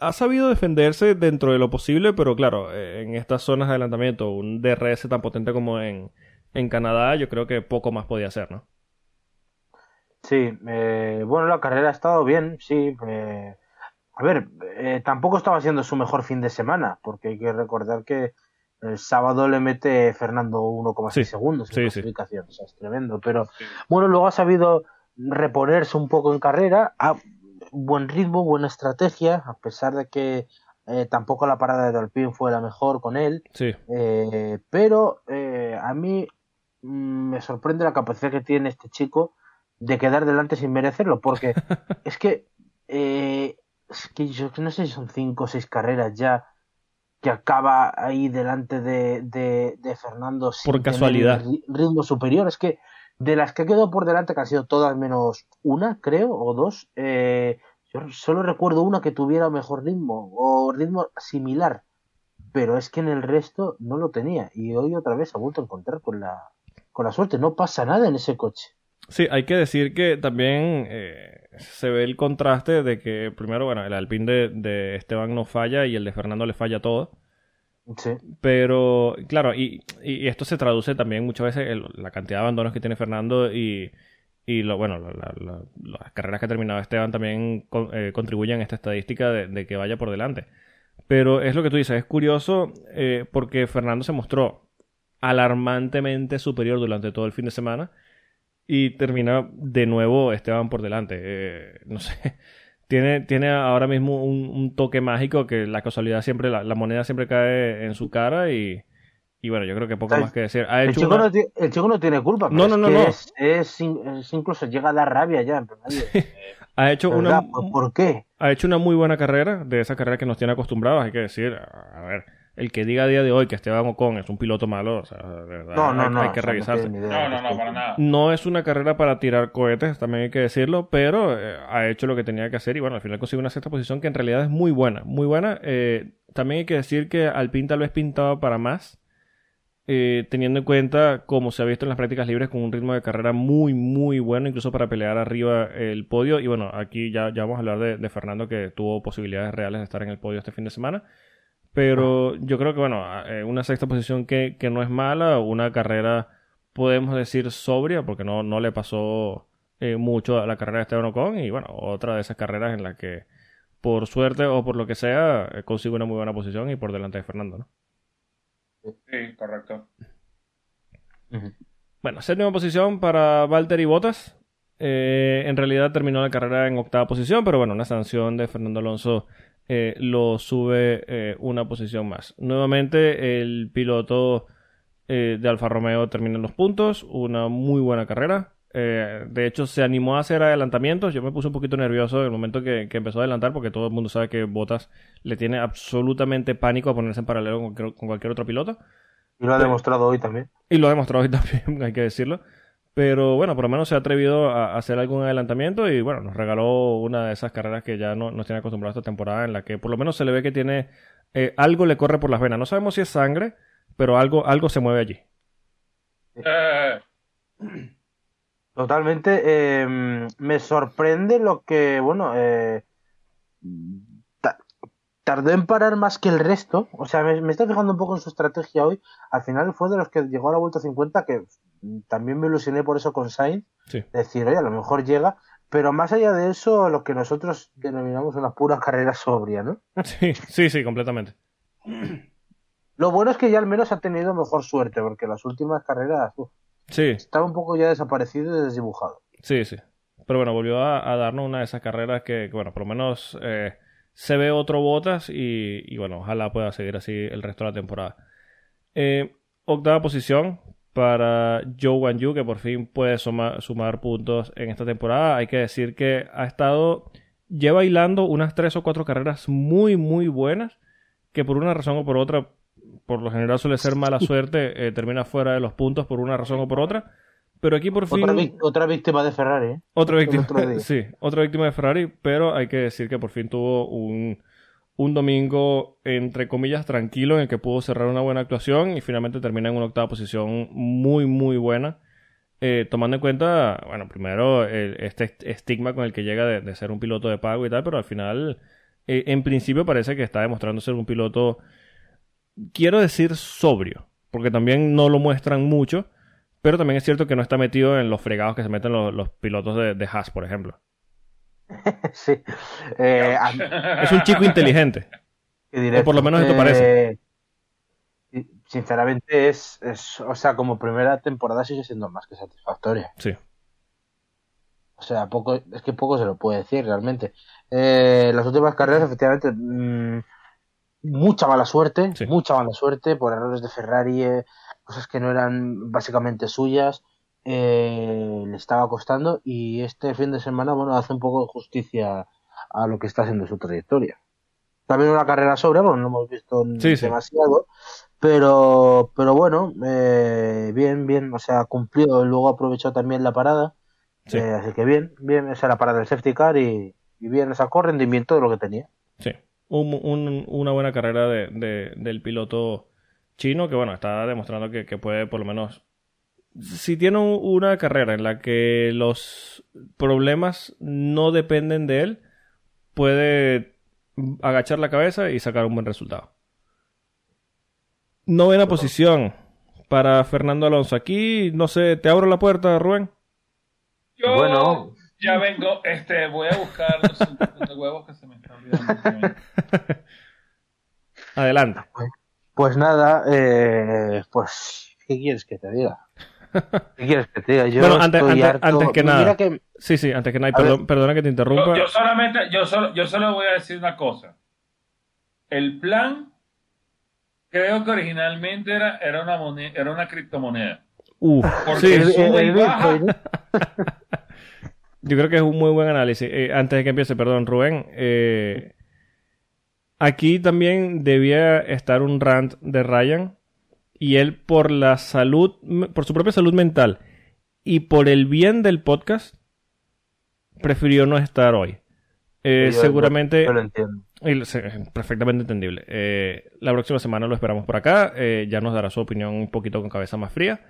Ha sabido defenderse dentro de lo posible, pero claro, en estas zonas de adelantamiento, un DRS tan potente como en, en Canadá, yo creo que poco más podía hacer, ¿no? Sí, bueno, la carrera ha estado bien, sí. A ver, eh, tampoco estaba siendo su mejor fin de semana, porque hay que recordar que el sábado le mete Fernando 1,6 Sí, segundos en sí, sí. clasificación, o sea, es tremendo. Pero bueno, luego ha sabido reponerse un poco en carrera, a buen ritmo, buena estrategia, a pesar de que eh, tampoco la parada de Alpine fue la mejor con él. Sí, Eh, pero eh, a mí mm, me sorprende la capacidad que tiene este chico de quedar delante sin merecerlo, porque [LAUGHS] es que, eh, es que yo no sé si son cinco o seis carreras ya que acaba ahí delante de, de, de Fernando sin Por casualidad. ri- ritmo superior. Es que de las que quedó por delante, que han sido todas menos una, creo, o dos, eh, yo solo recuerdo una que tuviera mejor ritmo o ritmo similar pero es que en el resto no lo tenía y hoy otra vez ha vuelto a encontrar con la con la suerte no pasa nada en ese coche Sí, hay que decir que también eh, se ve el contraste de que primero, bueno, el Alpine de, de Esteban no falla y el de Fernando le falla todo. sí Pero, claro, y, y esto se traduce también muchas veces en la cantidad de abandonos que tiene Fernando y, y lo, bueno, la- la- la- las carreras que ha terminado Esteban también con- eh, contribuyen a esta estadística de, de que vaya por delante. Pero es lo que tú dices, es curioso eh, porque Fernando se mostró alarmantemente superior durante todo el fin de semana y termina de nuevo Esteban por delante. Eh, no sé, [LAUGHS] tiene, tiene ahora mismo un, un toque mágico que la casualidad siempre, la, la moneda siempre cae en su cara y, y bueno, yo creo que poco El- más que decir. Ha el hecho chico, una- no, el chico no tiene culpa No, pero no, es no, que. Es, es in- es incluso llega a dar rabia ya [LAUGHS] ha hecho ¿verdad? una, ¿Por, por qué? ha hecho una muy buena carrera, de esa carrera que nos tiene acostumbrados, hay que decir, a ver, el que diga a día de hoy que Esteban Ocon es un piloto malo, o sea, de verdad, no no hay, no hay que revisarse. No, al no, no, para nada. No es una carrera para tirar cohetes, también hay que decirlo, pero eh, ha hecho lo que tenía que hacer y bueno, al final consigue una sexta posición que en realidad es muy buena, muy buena. Eh, también hay que decir que Alpine tal vez pintaba para más, eh, teniendo en cuenta, como se ha visto en las prácticas libres, con un ritmo de carrera muy, muy bueno, incluso para pelear arriba el podio. Y bueno, aquí ya, ya vamos a hablar de, de Fernando, que tuvo posibilidades reales de estar en el podio este fin de semana. Pero yo creo que, bueno, eh, una sexta posición que, que no es mala, una carrera, podemos decir, sobria, porque no, no le pasó eh, mucho a la carrera de Esteban Ocon. Y bueno, otra de esas carreras en la que, por suerte o por lo que sea, eh, consigue una muy buena posición y por delante de Fernando, ¿no? Sí, correcto. Bueno, séptima posición para Valtteri Bottas. Eh, en realidad terminó la carrera en octava posición, pero bueno, una sanción de Fernando Alonso eh, lo sube eh, una posición más. Nuevamente, el piloto eh, de Alfa Romeo termina en los puntos. Una muy buena carrera. Eh, de hecho, se animó a hacer adelantamientos. Yo me puse un poquito nervioso en el momento que, que empezó a adelantar, porque todo el mundo sabe que Bottas le tiene absolutamente pánico a ponerse en paralelo con cualquier- con cualquier otro piloto. y lo ha demostrado hoy también Y lo ha demostrado hoy también, [LAUGHS] hay que decirlo. Pero bueno, por lo menos se ha atrevido a hacer algún adelantamiento y bueno, nos regaló una de esas carreras que ya no nos tiene acostumbrados esta temporada en la que por lo menos se le ve que tiene eh, algo le corre por las venas. No sabemos si es sangre, pero algo, algo se mueve allí. Eh, [CLEARS THROAT] Totalmente. eh, me sorprende lo que, bueno, tardó en parar más que el resto. O sea, me, me estoy fijando un poco en su estrategia hoy. Al final fue de los que llegó a la vuelta 50, que también me ilusioné por eso con Sainz. Sí. Decir, oye, a lo mejor llega. Pero más allá de eso, lo que nosotros denominamos una pura carrera sobria, ¿no? [LAUGHS] Sí, sí, sí, completamente. [CLEARS THROAT] Lo bueno es que ya al menos ha tenido mejor suerte, porque las últimas carreras uf, Sí, estaba un poco ya desaparecido y desdibujado. sí, sí. Pero bueno, volvió a, a darnos una de esas carreras que, que, bueno, por lo menos eh, se ve otro Botas y, y, bueno, ojalá pueda seguir así el resto de la temporada. Eh, octava posición para Joe Wan Yu, que por fin puede suma- sumar puntos en esta temporada. Hay que decir que ha estado, lleva hilando unas tres o cuatro carreras muy, muy buenas, que por una razón o por otra, por lo general suele ser mala [LAUGHS] suerte, eh, termina fuera de los puntos por una razón o por otra. Pero aquí por fin... Otra, víctima de Ferrari, ¿eh? Otra víctima, [LAUGHS] sí, otra víctima de Ferrari, pero hay que decir que por fin tuvo un, un domingo, entre comillas, tranquilo en el que pudo cerrar una buena actuación y finalmente termina en una octava posición muy, muy buena. Eh, tomando en cuenta, bueno, primero el- este estigma con el que llega de, de ser un piloto de pago y tal, pero al final, eh, en principio parece que está demostrando ser un piloto, quiero decir, sobrio, porque también no lo muestran mucho, pero también es cierto que no está metido en los fregados que se meten los, los pilotos de, de Haas, por ejemplo. [LAUGHS] sí. Eh, Es un chico inteligente. [LAUGHS] ¿qué diré? O por lo menos esto Eh, parece. y- Sinceramente es, es, o sea, como primera temporada sigue siendo más que satisfactoria. Sí, O sea, poco, es que poco se lo puede decir realmente. Eh, las últimas carreras, efectivamente, mm, mucha mala suerte, Sí. mucha mala suerte por errores de Ferrari, eh, cosas que no eran básicamente suyas, eh, le estaba costando y este fin de semana, bueno, hace un poco de justicia a lo que está haciendo su trayectoria. También una carrera sobre, bueno, no hemos visto Sí, sí. demasiado, pero, pero bueno, eh, bien, bien, o sea, cumplió, luego aprovechó también la parada. sí, Eh, así que bien, bien, esa era para del safety car y, y bien, sacó rendimiento de lo que tenía. sí. Un- un- una buena carrera de- de- del piloto chino que, bueno, está demostrando que, que puede por lo menos... Si tiene un- una carrera en la que los problemas no dependen de él, puede agachar la cabeza y sacar un buen resultado. Novena posición para Fernando Alonso. Aquí, no sé, te abro la puerta, Rubén. Yo Bueno. ya vengo, este, voy a buscar los 50 huevos que se me están olvidando. [LAUGHS] Adelante. Pues nada, eh, pues, ¿qué quieres que te diga? [LAUGHS] ¿Qué quieres que te diga? Yo Bueno, antes- estoy antes- harto- antes que Mira nada. que- Sí, sí, antes que nada, perdón- perdona que te interrumpa. Yo, yo solamente, yo solo, yo solo voy a decir una cosa. El plan, creo que originalmente era, era una moneda, era una criptomoneda. Uf, Porque sí, el- sube el y baja. Bitcoin, [LAUGHS] yo creo que es un muy buen análisis. Eh, antes de que empiece, perdón, Rubén. eh, aquí también debía estar un rant de Ryan. Y él, por la salud, por su propia salud mental y por el bien del podcast, prefirió no estar hoy. Eh, yo- seguramente. Yo lo entiendo. Perfectamente entendible. Eh, la próxima semana lo esperamos por acá. Eh, ya nos dará su opinión un poquito con cabeza más fría.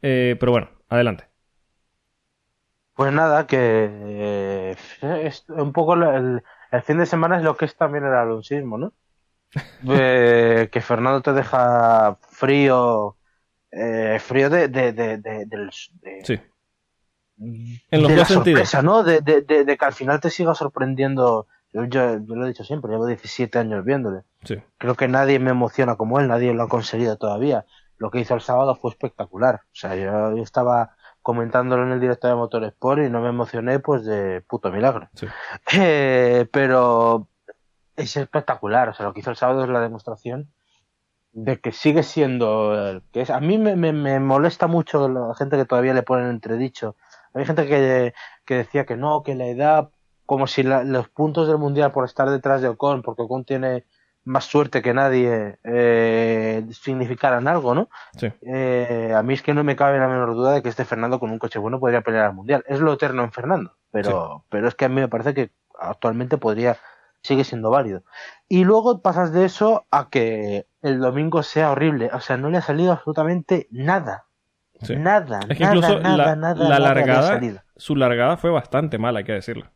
Eh, pero bueno, adelante. Pues nada, que eh, es un poco el, el fin de semana es lo que es también el alonsismo, ¿no? Eh, que Fernando te deja frío, eh, frío de, de, de, de- de- Sí. En los dos la sentidos. sorpresa, ¿no? De, de, de, de que al final te siga sorprendiendo. Yo, yo- yo lo he dicho siempre, llevo 17 años viéndole. Sí. Creo que nadie me emociona como él, nadie lo ha conseguido todavía. Lo que hizo el sábado fue espectacular. O sea, yo, yo estaba comentándolo en el directo de Motorsport y no me emocioné, pues de puto milagro. Sí. Eh, pero es espectacular. O sea, lo que hizo el sábado es la demostración de que sigue siendo el que es. A mí me, me, me molesta mucho la gente que todavía le pone en entredicho. Hay gente que, que decía que no, que la edad, como si la- los puntos del mundial por estar detrás de Ocon, porque Ocon tiene más suerte que nadie, eh, significaran algo, ¿no? Sí. Eh, a mí es que no me cabe la menor duda de que este Fernando con un coche bueno podría pelear al mundial. Es lo eterno en Fernando, pero, pero es que a mí me parece que actualmente podría, sigue siendo válido. Y luego pasas de eso a que el domingo sea horrible. O sea, no le ha salido absolutamente nada. Sí. Nada, Es que nada, incluso nada, la, nada, la nada largada, salido. su largada fue bastante mala, hay que decirlo.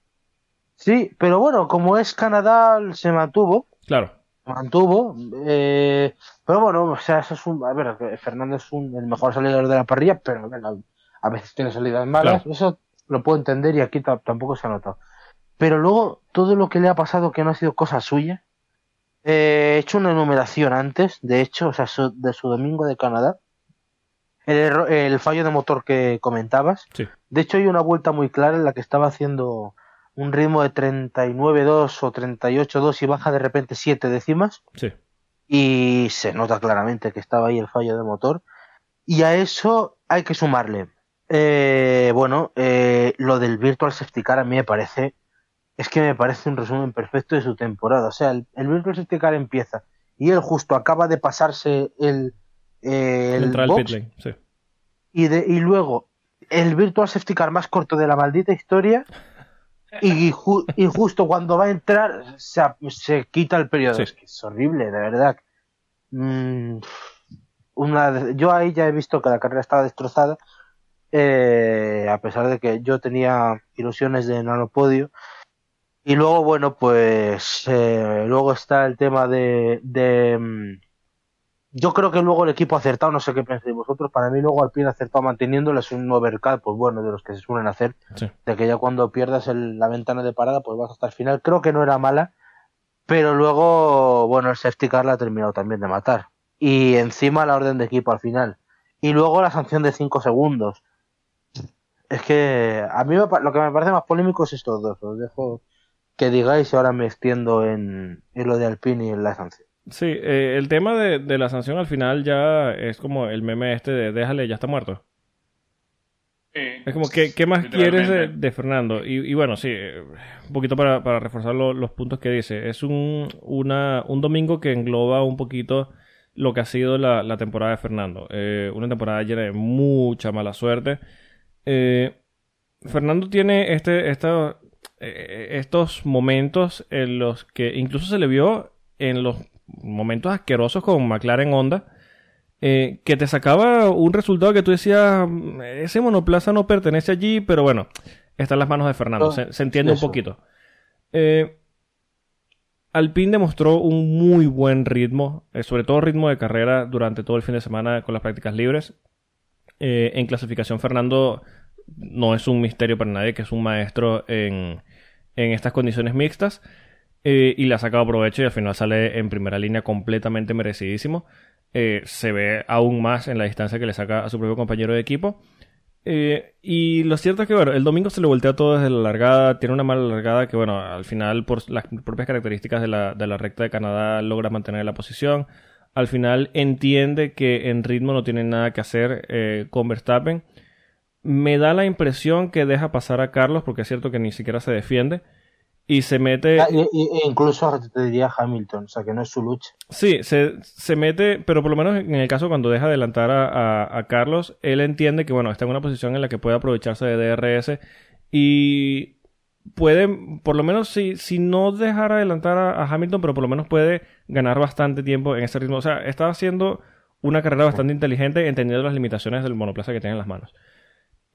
Sí, pero bueno, como es Canadá, se mantuvo. Claro, mantuvo. eh, pero bueno, o sea, eso es un. A ver, Fernando es un, el mejor salidor de la parrilla, pero bueno, a veces tiene salidas malas. Claro. Eso lo puedo entender y aquí ta- tampoco se ha notado. Pero luego, todo lo que le ha pasado que no ha sido cosa suya. eh, he hecho una enumeración antes, de hecho, o sea, su- de su domingo de Canadá. El, el fallo de motor que comentabas. sí. De hecho, hay una vuelta muy clara en la que estaba haciendo un ritmo de 39.2 o 38.2 y baja de repente 7 décimas Sí, y se nota claramente que estaba ahí el fallo de motor. Y a eso hay que sumarle, eh, bueno, eh, lo del Virtual Safety Car a mí me parece, es que me parece un resumen perfecto de su temporada. O sea, el, el Virtual Safety Car empieza y él justo acaba de pasarse el, el box lane, sí. y, de, y luego el Virtual Safety Car más corto de la maldita historia y, justo cuando va a entrar se, se quita el periodo. Es que es horrible, de verdad. Mm, una, yo ahí ya he visto que la carrera estaba destrozada, eh, a pesar de que yo tenía ilusiones de nanopodio. Y luego, bueno, pues eh, luego está el tema de, de mm, yo creo que luego el equipo ha acertado, no sé qué pensáis vosotros, para mí luego Alpine ha acertado manteniéndoles un overcut, pues bueno, de los que se suelen hacer, de que ya cuando pierdas la ventana de parada, pues vas hasta el final. Creo que no era mala, pero luego, bueno, el safety car la ha terminado también de matar. Y encima la orden de equipo al final. Y luego la sanción de 5 segundos. Es que a mí lo que me parece más polémico es estos dos. Os dejo que digáis y ahora me extiendo en, en lo de Alpine y en la sanción. Sí, eh, el tema de, de, la sanción al final ya es como el meme este de déjale, ya está muerto. es como, ¿qué, qué más quieres de, Fernando? Y, bueno, sí, eh, un poquito para, para reforzar los puntos que dice. Es un, una, un domingo que engloba un poquito lo que ha sido la, la temporada de Fernando. Eh, una temporada llena de mucha mala suerte. Fernando tiene este, esta, estos momentos en los que incluso se le vio en los momentos asquerosos con McLaren Honda, eh, que te sacaba un resultado que tú decías, ese monoplaza no pertenece allí, pero bueno, está en las manos de Fernando, se, entiende un poquito. Eh, Alpine demostró un muy buen ritmo, eh, sobre todo ritmo de carrera durante todo el fin de semana con las prácticas libres. en clasificación, Fernando no es un misterio para nadie que es un maestro en, en estas condiciones mixtas. Eh, y le ha sacado provecho y al final sale en primera línea completamente merecidísimo. Eh, se ve aún más en la distancia que le saca a su propio compañero de equipo. Eh, y lo cierto es que, bueno, el domingo se le voltea todo desde la largada. Tiene una mala largada que, bueno, al final, por las propias características de la, de la recta de Canadá, logra mantener la posición. Al final entiende que en ritmo no tiene nada que hacer con Verstappen. Me da la impresión que deja pasar a Carlos, porque es cierto que ni siquiera se defiende y se mete. Ah, e incluso te diría Hamilton, o sea que no es su lucha. Sí, se, se mete, pero por lo menos en el caso cuando deja adelantar a, a, Carlos, él entiende que bueno, está en una posición en la que puede aprovecharse de DRS y puede, por lo menos si, si no dejar adelantar a, Hamilton, pero por lo menos puede ganar bastante tiempo en ese ritmo. O sea, está haciendo una carrera bastante inteligente entendiendo las limitaciones del monoplaza que tiene en las manos.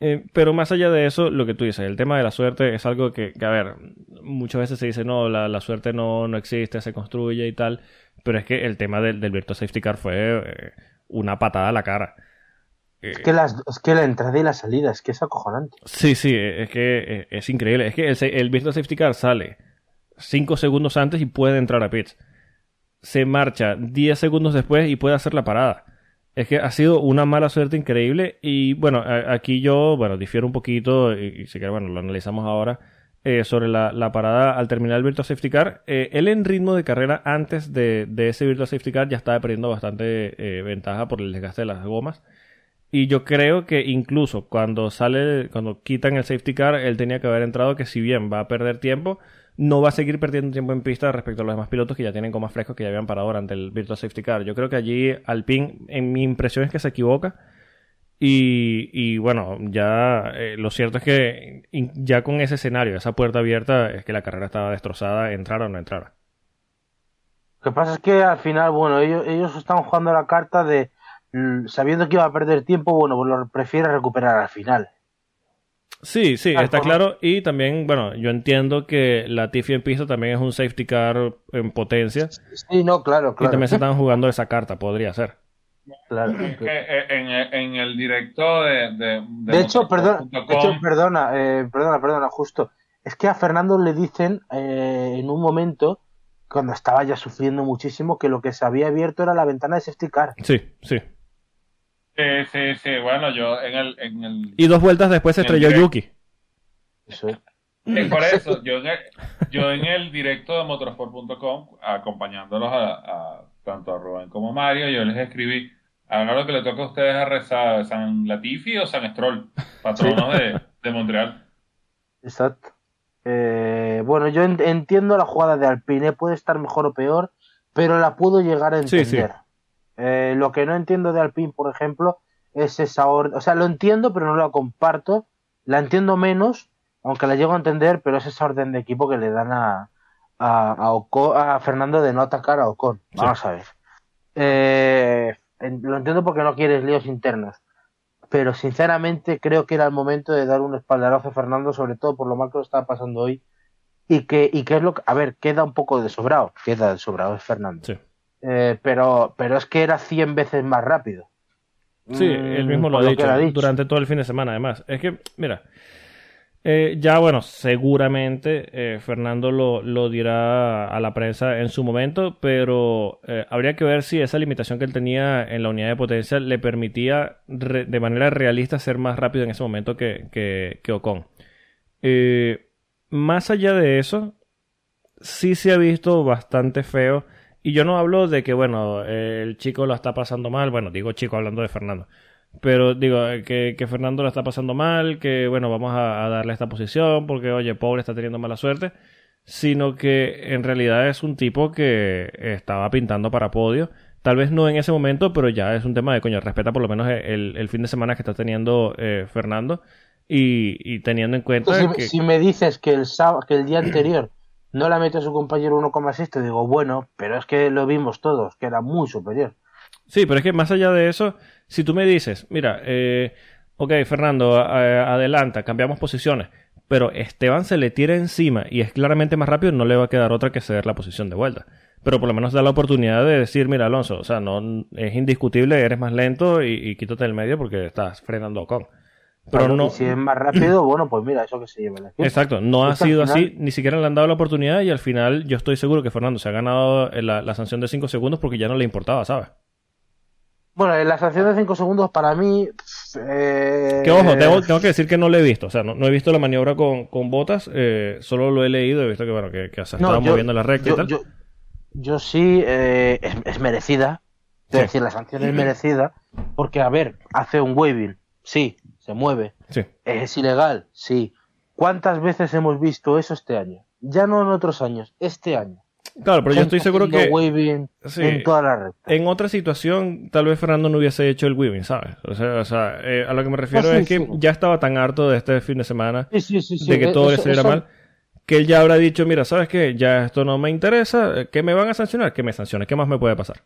Eh, pero más allá de eso, lo que tú dices, el tema de la suerte es algo que, a ver, muchas veces se dice, no, la, suerte no, no existe, se construye y tal, pero es que el tema del, del Virtual Safety Car fue eh, una patada a la cara. Es que, las, es que la entrada y la salida, es que es acojonante. Sí, sí, es que es, increíble. Es que el, el Virtual Safety Car sale 5 segundos antes y puede entrar a pits. Se marcha 10 segundos después y puede hacer la parada. Es que ha sido una mala suerte increíble y bueno, aquí yo, bueno, difiero un poquito y, si que bueno, lo analizamos ahora eh, sobre la, parada al terminar el Virtual Safety Car. Eh, él en ritmo de carrera antes de, ese Virtual Safety Car ya estaba perdiendo bastante eh, ventaja por el desgaste de las gomas. Y yo creo que incluso cuando sale, cuando quitan el safety car, él tenía que haber entrado que si bien va a perder tiempo, no va a seguir perdiendo tiempo en pista respecto a los demás pilotos que ya tienen más frescos que ya habían parado durante el Virtual Safety Car. Yo creo que allí Alpine, en mi impresión es que se equivoca. Y, bueno, ya eh, lo cierto es que ya con ese escenario, esa puerta abierta, es que la carrera estaba destrozada, entrara o no entrara. Lo que pasa es que al final, bueno, ellos, ellos están jugando la carta de mm, sabiendo que iba a perder tiempo, bueno, pues lo prefiere recuperar al final. Sí, sí, está claro. Y también, bueno, yo entiendo que la Tiffy en pista también es un safety car en potencia. Sí, no, claro, claro. Y también se están jugando esa carta, podría ser. Claro. Eh, en, el directo de. De, de, hecho, perdona, perdona, eh, perdona, perdona, justo. Es que a Fernando le dicen eh, en un momento, cuando estaba ya sufriendo muchísimo, que lo que se había abierto era la ventana de safety car. Sí, sí. Sí, sí, sí. Bueno, yo en el. En el y dos vueltas después se estrelló Yuki. Eso es. por eso, yo en, el, yo en el directo de motorsport.com, acompañándolos a, tanto a Rubén como a Mario, yo les escribí, ahora lo que le toca a ustedes a rezar, San Latifi o San Stroll, patronos de, de, Montreal. Exacto. Eh, bueno, yo entiendo la jugada de Alpine, puede estar mejor o peor, pero la puedo llegar a entender. Sí, sí. Eh, lo que no entiendo de Alpine, por ejemplo, es esa orden. O sea, lo entiendo, pero no lo comparto. La entiendo menos aunque la llego a entender, pero es esa orden de equipo que le dan a, a, a, Fernando de no atacar a Ocon. Vamos a ver. Eh, lo entiendo porque no quieres líos internos, pero sinceramente creo que era el momento de dar un espaldarazo a Fernando, sobre todo por lo mal que lo estaba pasando hoy. Y que, y que es lo que, a ver, queda un poco de sobrado, queda de sobrado es Fernando. Eh, pero, pero es que era 100 veces más rápido. Sí, él mismo lo ha dicho, durante todo el fin de semana, además. Es que, mira, eh, ya bueno, seguramente eh, Fernando lo, lo, dirá a la prensa en su momento, pero eh, habría que ver si esa limitación que él tenía en la unidad de potencia le permitía de manera realista ser más rápido en ese momento que, que, que Ocon. más allá de eso, sí se ha visto bastante feo y yo no hablo de que, bueno, el chico lo está pasando mal, bueno, digo chico hablando de Fernando. Pero digo, que, que Fernando lo está pasando mal, que bueno, vamos a, darle esta posición porque, oye, pobre está teniendo mala suerte. Sino que en realidad es un tipo que estaba pintando para podio. Tal vez no en ese momento, pero ya es un tema de coño, respeta por lo menos el, el fin de semana que está teniendo eh, Fernando. Y, y, teniendo en cuenta. Si, que... si me dices que el, sábado, que el día anterior no la mete a su compañero 1,6, te digo, bueno, pero es que lo vimos todos, que era muy superior. Sí, pero es que más allá de eso, si tú me dices, mira, eh, ok, Fernando, adelanta, cambiamos posiciones, pero Esteban se le tira encima y es claramente más rápido, no le va a quedar otra que ceder la posición de vuelta. Pero por lo menos da la oportunidad de decir, mira, Alonso, o sea, no es indiscutible, eres más lento y, quítate el medio porque estás frenando con. Pero no. si es más rápido, [CLEARS THROAT] bueno, pues mira, eso que se lleva Exacto, no ha sido así, ni siquiera le han dado la oportunidad y al final yo estoy seguro que Fernando se ha ganado la, la sanción de 5 segundos porque ya no le importaba, ¿sabes? Bueno, la sanción de 5 segundos para mí. Eh... Que ojo, tengo, que decir que no lo he visto. O sea, no, he visto la maniobra con, con botas, eh, solo lo he leído. He visto que, bueno, que, que se estaba moviendo la recta y tal. Yo, yo sí, eh, es, merecida. Es decir, la sanción es merecida. Porque, a ver, hace un waving. Sí, se mueve. Sí. Es ilegal. Sí. ¿Cuántas veces hemos visto eso este año? Ya no en otros años, este año. Claro, pero yo estoy seguro que en toda la red. En otra situación, tal vez Fernando no hubiese hecho el weaving, ¿sabes? O sea, eh, a lo que me refiero es que ya estaba tan harto de este fin de semana de que todo le saliera mal que él ya habrá dicho, mira, ¿sabes qué? Ya esto no me interesa, ¿qué me van a sancionar? ¿Qué me sanciones? ¿Qué más me puede pasar?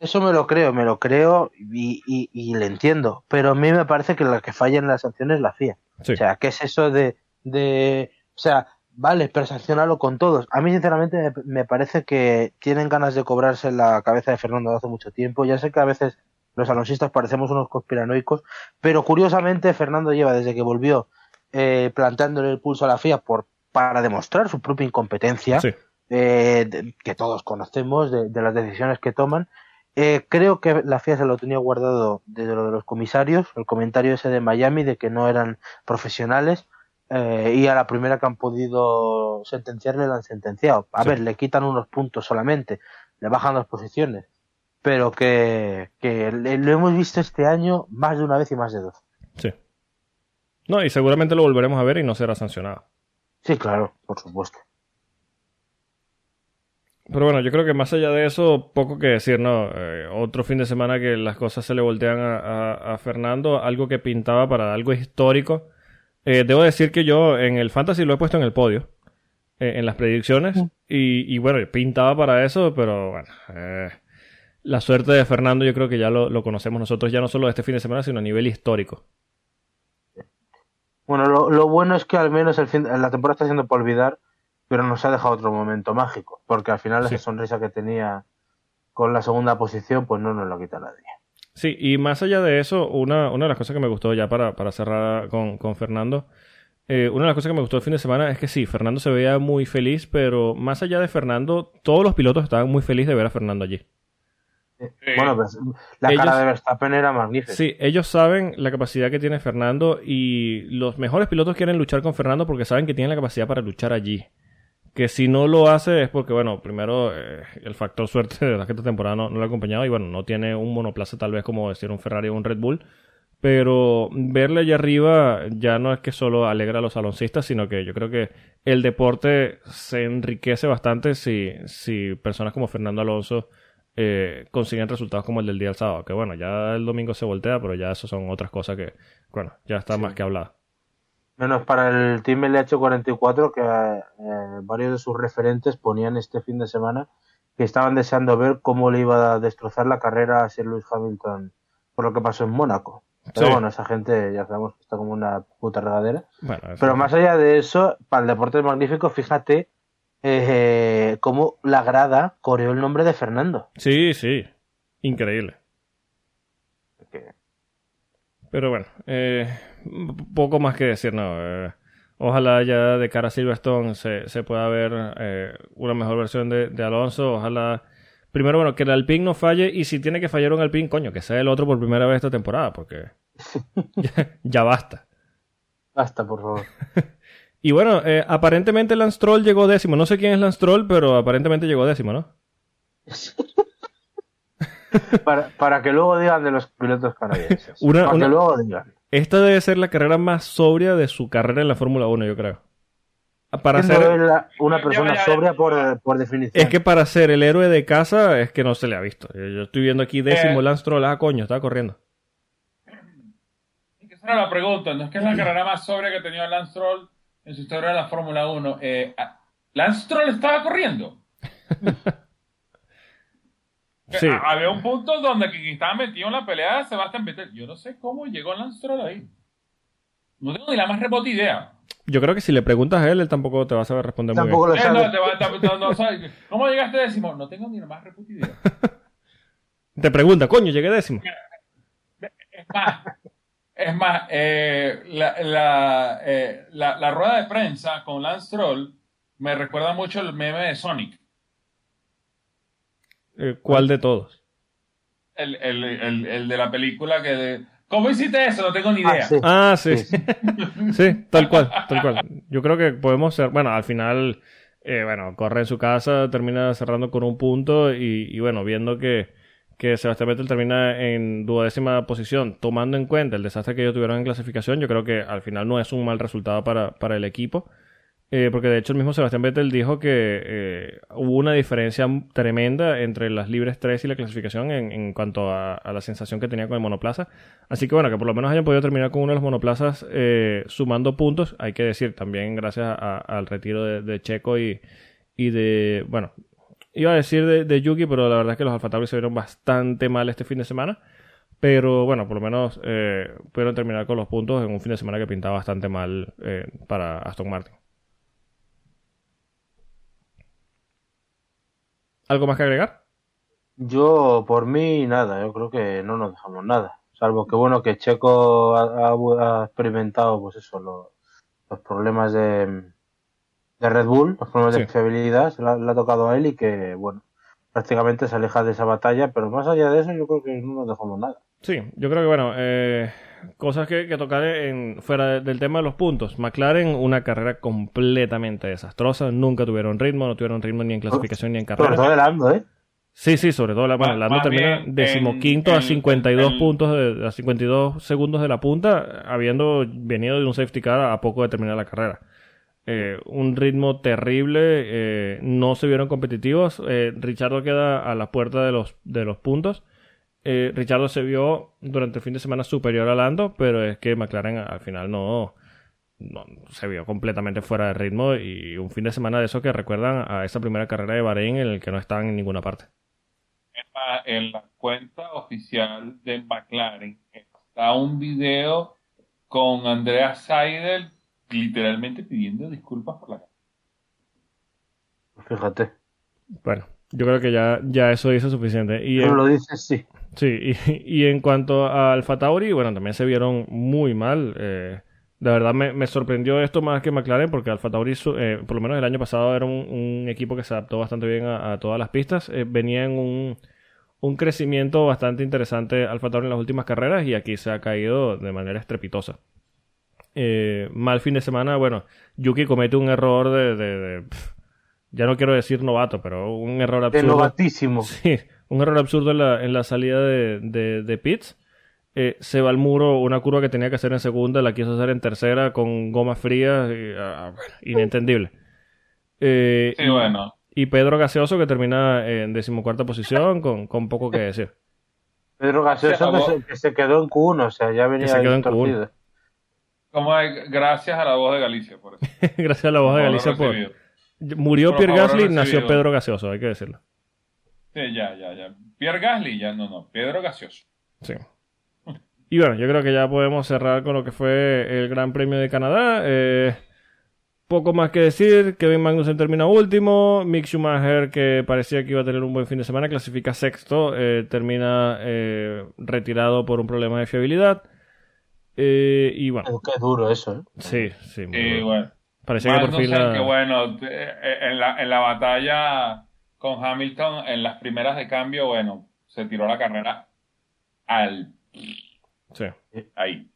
Eso me lo creo, me lo creo y, y, le entiendo, pero a mí me parece que la que falla en las sanciones es la FIA. O sea, ¿qué es eso de, de... O sea, Vale, pero sancionarlo con todos. A mí, sinceramente, me, parece que tienen ganas de cobrarse la cabeza de Fernando hace mucho tiempo. Ya sé que a veces los alonsistas parecemos unos conspiranoicos, pero curiosamente Fernando lleva desde que volvió eh, plantándole el pulso a la FIA por, para demostrar su propia incompetencia, eh, que todos conocemos de, las decisiones que toman. Eh, creo que la FIA se lo tenía guardado desde lo de los comisarios, el comentario ese de Miami de que no eran profesionales eh, y a la primera que han podido sentenciarle la han sentenciado. A ver, le quitan unos puntos solamente, le bajan dos posiciones, pero que, que lo hemos visto este año más de una vez y más de dos. Sí. No, y seguramente lo volveremos a ver y no será sancionado. Sí, claro, por supuesto. Pero bueno, yo creo que más allá de eso, poco que decir, ¿no? Eh, otro fin de semana que las cosas se le voltean a, a Fernando, algo que pintaba para algo histórico eh, debo decir que yo en el Fantasy lo he puesto en el podio. Eh, en las predicciones. Y, bueno, pintaba para eso, pero bueno. Eh, la suerte de Fernando yo creo que ya lo, conocemos nosotros, ya no solo este fin de semana, sino a nivel histórico. Bueno, lo, bueno es que al menos el fin, la temporada está siendo por olvidar, pero nos ha dejado otro momento mágico, porque al final esa sonrisa que tenía con la segunda posición, pues no nos lo quita nadie. Sí, y más allá de eso, una, una de las cosas que me gustó ya para, para cerrar con, con Fernando, eh, una de las cosas que me gustó el fin de semana es que sí, Fernando se veía muy feliz, pero más allá de Fernando, todos los pilotos estaban muy felices de ver a Fernando allí. Bueno, pues la cara de Verstappen era magnífica. Sí, ellos saben la capacidad que tiene Fernando y los mejores pilotos quieren luchar con Fernando porque saben que tienen la capacidad para luchar allí que si no lo hace es porque, bueno, primero eh, el factor suerte de la que esta temporada no, lo ha acompañado y, bueno, no tiene un monoplaza tal vez como decir un Ferrari o un Red Bull. Pero verle allá arriba ya no es que solo alegra a los saloncistas, sino que yo creo que el deporte se enriquece bastante si, si personas como Fernando Alonso eh, consiguen resultados como el del día del sábado. Que bueno, ya el domingo se voltea, pero ya eso son otras cosas que, bueno, ya está más que hablado. Menos para el Team LH44, que eh, varios de sus referentes ponían este fin de semana que estaban deseando ver cómo le iba a destrozar la carrera a Sir Lewis Hamilton por lo que pasó en Mónaco. Pero Sí. bueno, esa gente ya sabemos que está como una puta regadera. Bueno, Pero más allá de eso, para el deporte magnífico, fíjate eh, cómo la grada coreó el nombre de Fernando. Sí, sí. Increíble. Pero bueno, eh, poco más que decir, no. eh, ojalá ya de cara a Silverstone se, se pueda ver eh, una mejor versión de, de Alonso. Ojalá, primero, bueno, que el Alpine no falle y si tiene que fallar un Alpine, coño, que sea el otro por primera vez esta temporada, porque [LAUGHS] ya, ya basta. Basta, por favor. [LAUGHS] Y bueno, eh, aparentemente Lance Troll llegó décimo. No sé quién es Lance Troll, pero aparentemente llegó décimo, ¿no? [LAUGHS] [LAUGHS] Para, para que luego digan de los pilotos canadienses. Una- para una- que luego digan. Esta debe ser la carrera más sobria de su carrera en la Fórmula 1, yo creo. Para ser, la- una persona sobria por, por definición. es que para ser el héroe de casa es que no se le ha visto. Yo, yo estoy viendo aquí décimo Eh. Lance Troll. Ah, coño, estaba corriendo. Y que esa era la pregunta, no es que es la carrera más sobria que ha tenido Lance Stroll en su historia de la Fórmula 1. Eh, ah, Lance Stroll estaba corriendo. [LAUGHS] Sí. Eh, Había un punto donde quien estaba metido en la pelea de Sebastián Vettel. Yo no sé cómo llegó Lance Stroll ahí. No tengo ni la más remota idea. Yo creo que si le preguntas a él, él tampoco te va a saber responder muy Tampoco bien. lo Eh, sabe. no, te va- te- no, no, ¿sabes? ¿Cómo llegaste décimo? No tengo ni la más remota idea. [LAUGHS] Te pregunta, coño, llegué décimo. Es más, es más eh, la, la, eh, la, la rueda de prensa con Lance Stroll me recuerda mucho el meme de Sonic. Eh, ¿Cuál de todos? El, el, el, el de la película que de... ¿Cómo hiciste eso? No tengo ni idea. Ah, sí. Ah, sí. Sí, sí. [LAUGHS] Sí, tal cual, tal cual. Yo creo que podemos ser, bueno, al final, eh, bueno, corre en su casa, termina cerrando con un punto y, y bueno, viendo que, que Sebastián Vettel termina en duodécima posición, tomando en cuenta el desastre que ellos tuvieron en clasificación, yo creo que al final no es un mal resultado para, para el equipo. Eh, porque de hecho el mismo Sebastián Vettel dijo que eh, hubo una diferencia tremenda entre las libres 3 y la clasificación en, cuanto a, la sensación que tenía con el monoplaza. Así que bueno, que por lo menos hayan podido terminar con uno de los monoplazas eh, sumando puntos. Hay que decir también gracias a- al retiro de, Checo y, y de, bueno, iba a decir de, de Yuki, pero la verdad es que los Alfa se vieron bastante mal este fin de semana. Pero bueno, por lo menos eh, pudieron terminar con los puntos en un fin de semana que pintaba bastante mal para Aston Martin. ¿Algo más que agregar? Yo, por mí, nada. Yo creo que no nos dejamos nada. Salvo que, bueno, que Checo ha, ha- ha experimentado, pues eso, lo- los problemas de, de Red Bull, los problemas de fiabilidad, se le ha, le ha tocado a él y que, bueno, prácticamente se aleja de esa batalla. Pero más allá de eso, yo creo que no nos dejamos nada. Sí, yo creo que bueno, eh, cosas que, que tocar en, fuera de- del tema de los puntos. McLaren, una carrera completamente desastrosa. Nunca tuvieron ritmo, no tuvieron ritmo ni en clasificación ni en Sobre todo carrera. el Ando, ¿eh? Sí, sí, sobre todo la, bueno, Lando más termina bien decimoquinto a en- 52 en- puntos, de, a 52 segundos de la punta, habiendo venido de un safety car a poco de terminar la carrera. Eh, un ritmo terrible, eh, no se vieron competitivos. Eh, Richardo queda a la puerta de los, de los puntos. Eh, Richardo se vio durante el fin de semana superior a Lando, pero es que McLaren al final no, no se vio completamente fuera de ritmo y un fin de semana de eso que recuerdan a esa primera carrera de Bahrein en el que no estaban en ninguna parte. En la, en la cuenta oficial de McLaren está un video con Andrea Seidel literalmente pidiendo disculpas por la Fíjate. Bueno, yo creo que ya, ya eso dice suficiente. Y Pero lo dices, sí. Sí, y, [LAUGHS] y en cuanto a Alfa Tauri, bueno, también se vieron muy mal. eh, de verdad me, me sorprendió esto más que McLaren, porque Alfa Tauri, su- eh, por lo menos el año pasado, era un, un equipo que se adaptó bastante bien a, a todas las pistas. Eh, venía en un, un crecimiento bastante interesante Alfa Tauri en las últimas carreras y aquí se ha caído de manera estrepitosa. Eh, mal fin de semana, bueno, Yuki comete un error de, de- de- ya no quiero decir novato, pero un error De absurdo. novatísimo. [LAUGHS] Sí, un error absurdo en la, en la salida de, de, de pits. Eh, se va al muro, una curva que tenía que hacer en segunda, la quiso hacer en tercera con goma fría, y, ah, bueno, inentendible. Eh, Sí, y, bueno. y Pedro Gaseoso que termina en decimocuarta posición con, con poco que decir. Pedro Gaseoso Se que se, que se quedó en Q1, o sea, ya venía Que se quedó ahí en Q1. torcido. Como gracias a la voz de Galicia, por eso. [LAUGHS] Gracias a la voz de Galicia por... Murió Por Pierre Gasly, nació Pedro Gaseoso, hay que decirlo. Sí, ya, ya, ya. Pierre Gasly, ya, no, no. Pedro Gaseoso. Sí. Y bueno, yo creo que ya podemos cerrar con lo que fue el Gran Premio de Canadá. Eh, poco más que decir. Kevin Magnussen termina último. Mick Schumacher, que parecía que iba a tener un buen fin de semana, clasifica sexto. eh, termina eh, retirado por un problema de fiabilidad. Eh, y bueno, Qué duro eso, ¿eh? sí, sí. muy Y bueno. bueno. Parecía que por fin Magnussen, la- que bueno, en la, en la batalla con Hamilton, en las primeras de cambio, bueno, se tiró la carrera al sí. ahí.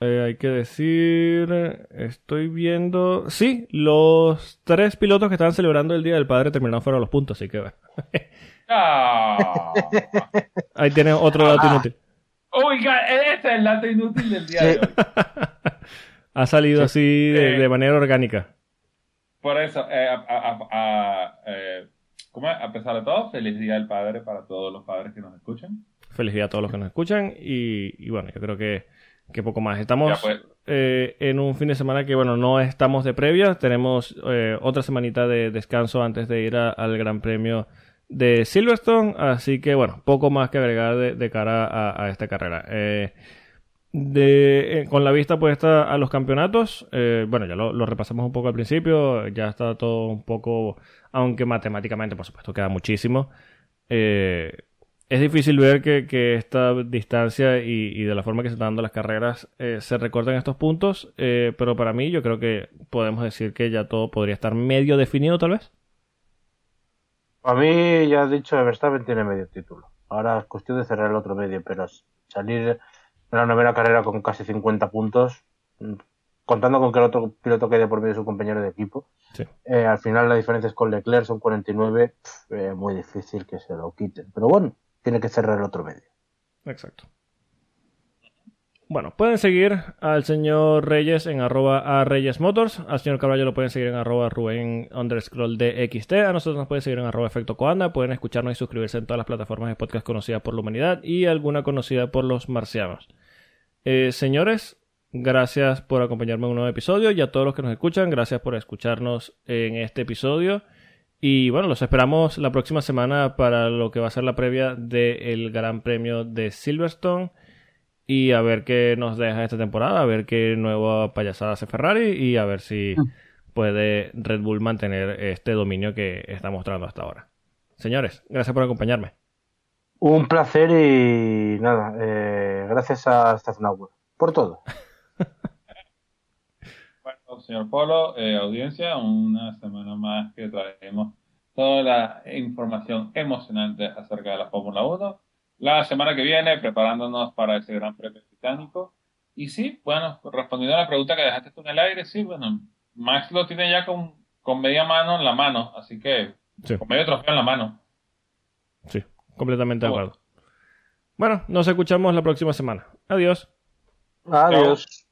Eh, hay que decir, estoy viendo, sí, los tres pilotos que estaban celebrando el Día del Padre terminaron fuera de los puntos, así que bueno. [LAUGHS] Ah. ahí tienes otro dato Ah. inútil. Oiga, este es el dato inútil del día de hoy. [LAUGHS] Ha salido así de, de manera orgánica. Por eso, eh, a, a- a- eh, ¿cómo es? a pesar de todo, feliz día del padre para todos los padres que nos escuchan. Feliz día a todos los que nos escuchan y, y bueno, yo creo que, que poco más. Estamos pues. eh, en un fin de semana que, bueno, no estamos de previa. Tenemos eh, otra semanita de descanso antes de ir al Gran Premio de Silverstone. Así que, bueno, poco más que agregar de, de cara a, a esta carrera. Eh, eh, con la vista puesta a los campeonatos, eh, bueno, ya lo, repasamos un poco al principio, ya está todo un poco, aunque matemáticamente, por supuesto, queda muchísimo. Eh, es difícil ver que, esta distancia y, de la forma que se están dando las carreras eh, se recorten estos puntos, pero para mí yo creo que podemos decir que ya todo podría estar medio definido tal vez. A mí, ya he dicho, Verstappen tiene medio título. Ahora es cuestión de cerrar el otro medio, pero salir la novena carrera con casi 50 puntos, mm, contando con que el otro piloto quede por medio de su compañero de equipo, Sí. eh, al final la diferencia es con Leclerc, son 49, pf, eh, muy difícil que se lo quiten. Pero bueno, tiene que cerrar el otro medio. Exacto. Bueno, pueden seguir al señor Reyes en arroba a Reyes Motors. Al señor Caballo lo pueden seguir en arroba Rubén underscroll DXT. A nosotros nos pueden seguir en arroba efecto Coanda. Pueden escucharnos y suscribirse en todas las plataformas de podcast conocidas por la humanidad y alguna conocida por los marcianos. Eh, señores, gracias por acompañarme en un nuevo episodio y a todos los que nos escuchan, gracias por escucharnos en este episodio. Y bueno, los esperamos la próxima semana para lo que va a ser la previa del Gran Premio de Silverstone. Y a ver qué nos deja esta temporada, a ver qué nueva payasada hace Ferrari y a ver si puede Red Bull mantener este dominio que está mostrando hasta ahora. Señores, gracias por acompañarme. Un placer y nada, eh, gracias a Stafnauer por todo. [LAUGHS] Bueno, señor Polo, eh, audiencia, una semana más que traemos toda la información emocionante acerca de la Fórmula 1. La semana que viene, preparándonos para ese Gran Premio Británico. Y sí, bueno, respondiendo a la pregunta que dejaste tú en el aire, sí, bueno, Max lo tiene ya con, con media mano en la mano, así que Sí, con medio trofeo en la mano. sí, completamente de acuerdo. Bueno, nos escuchamos la próxima semana. Adiós. Adiós.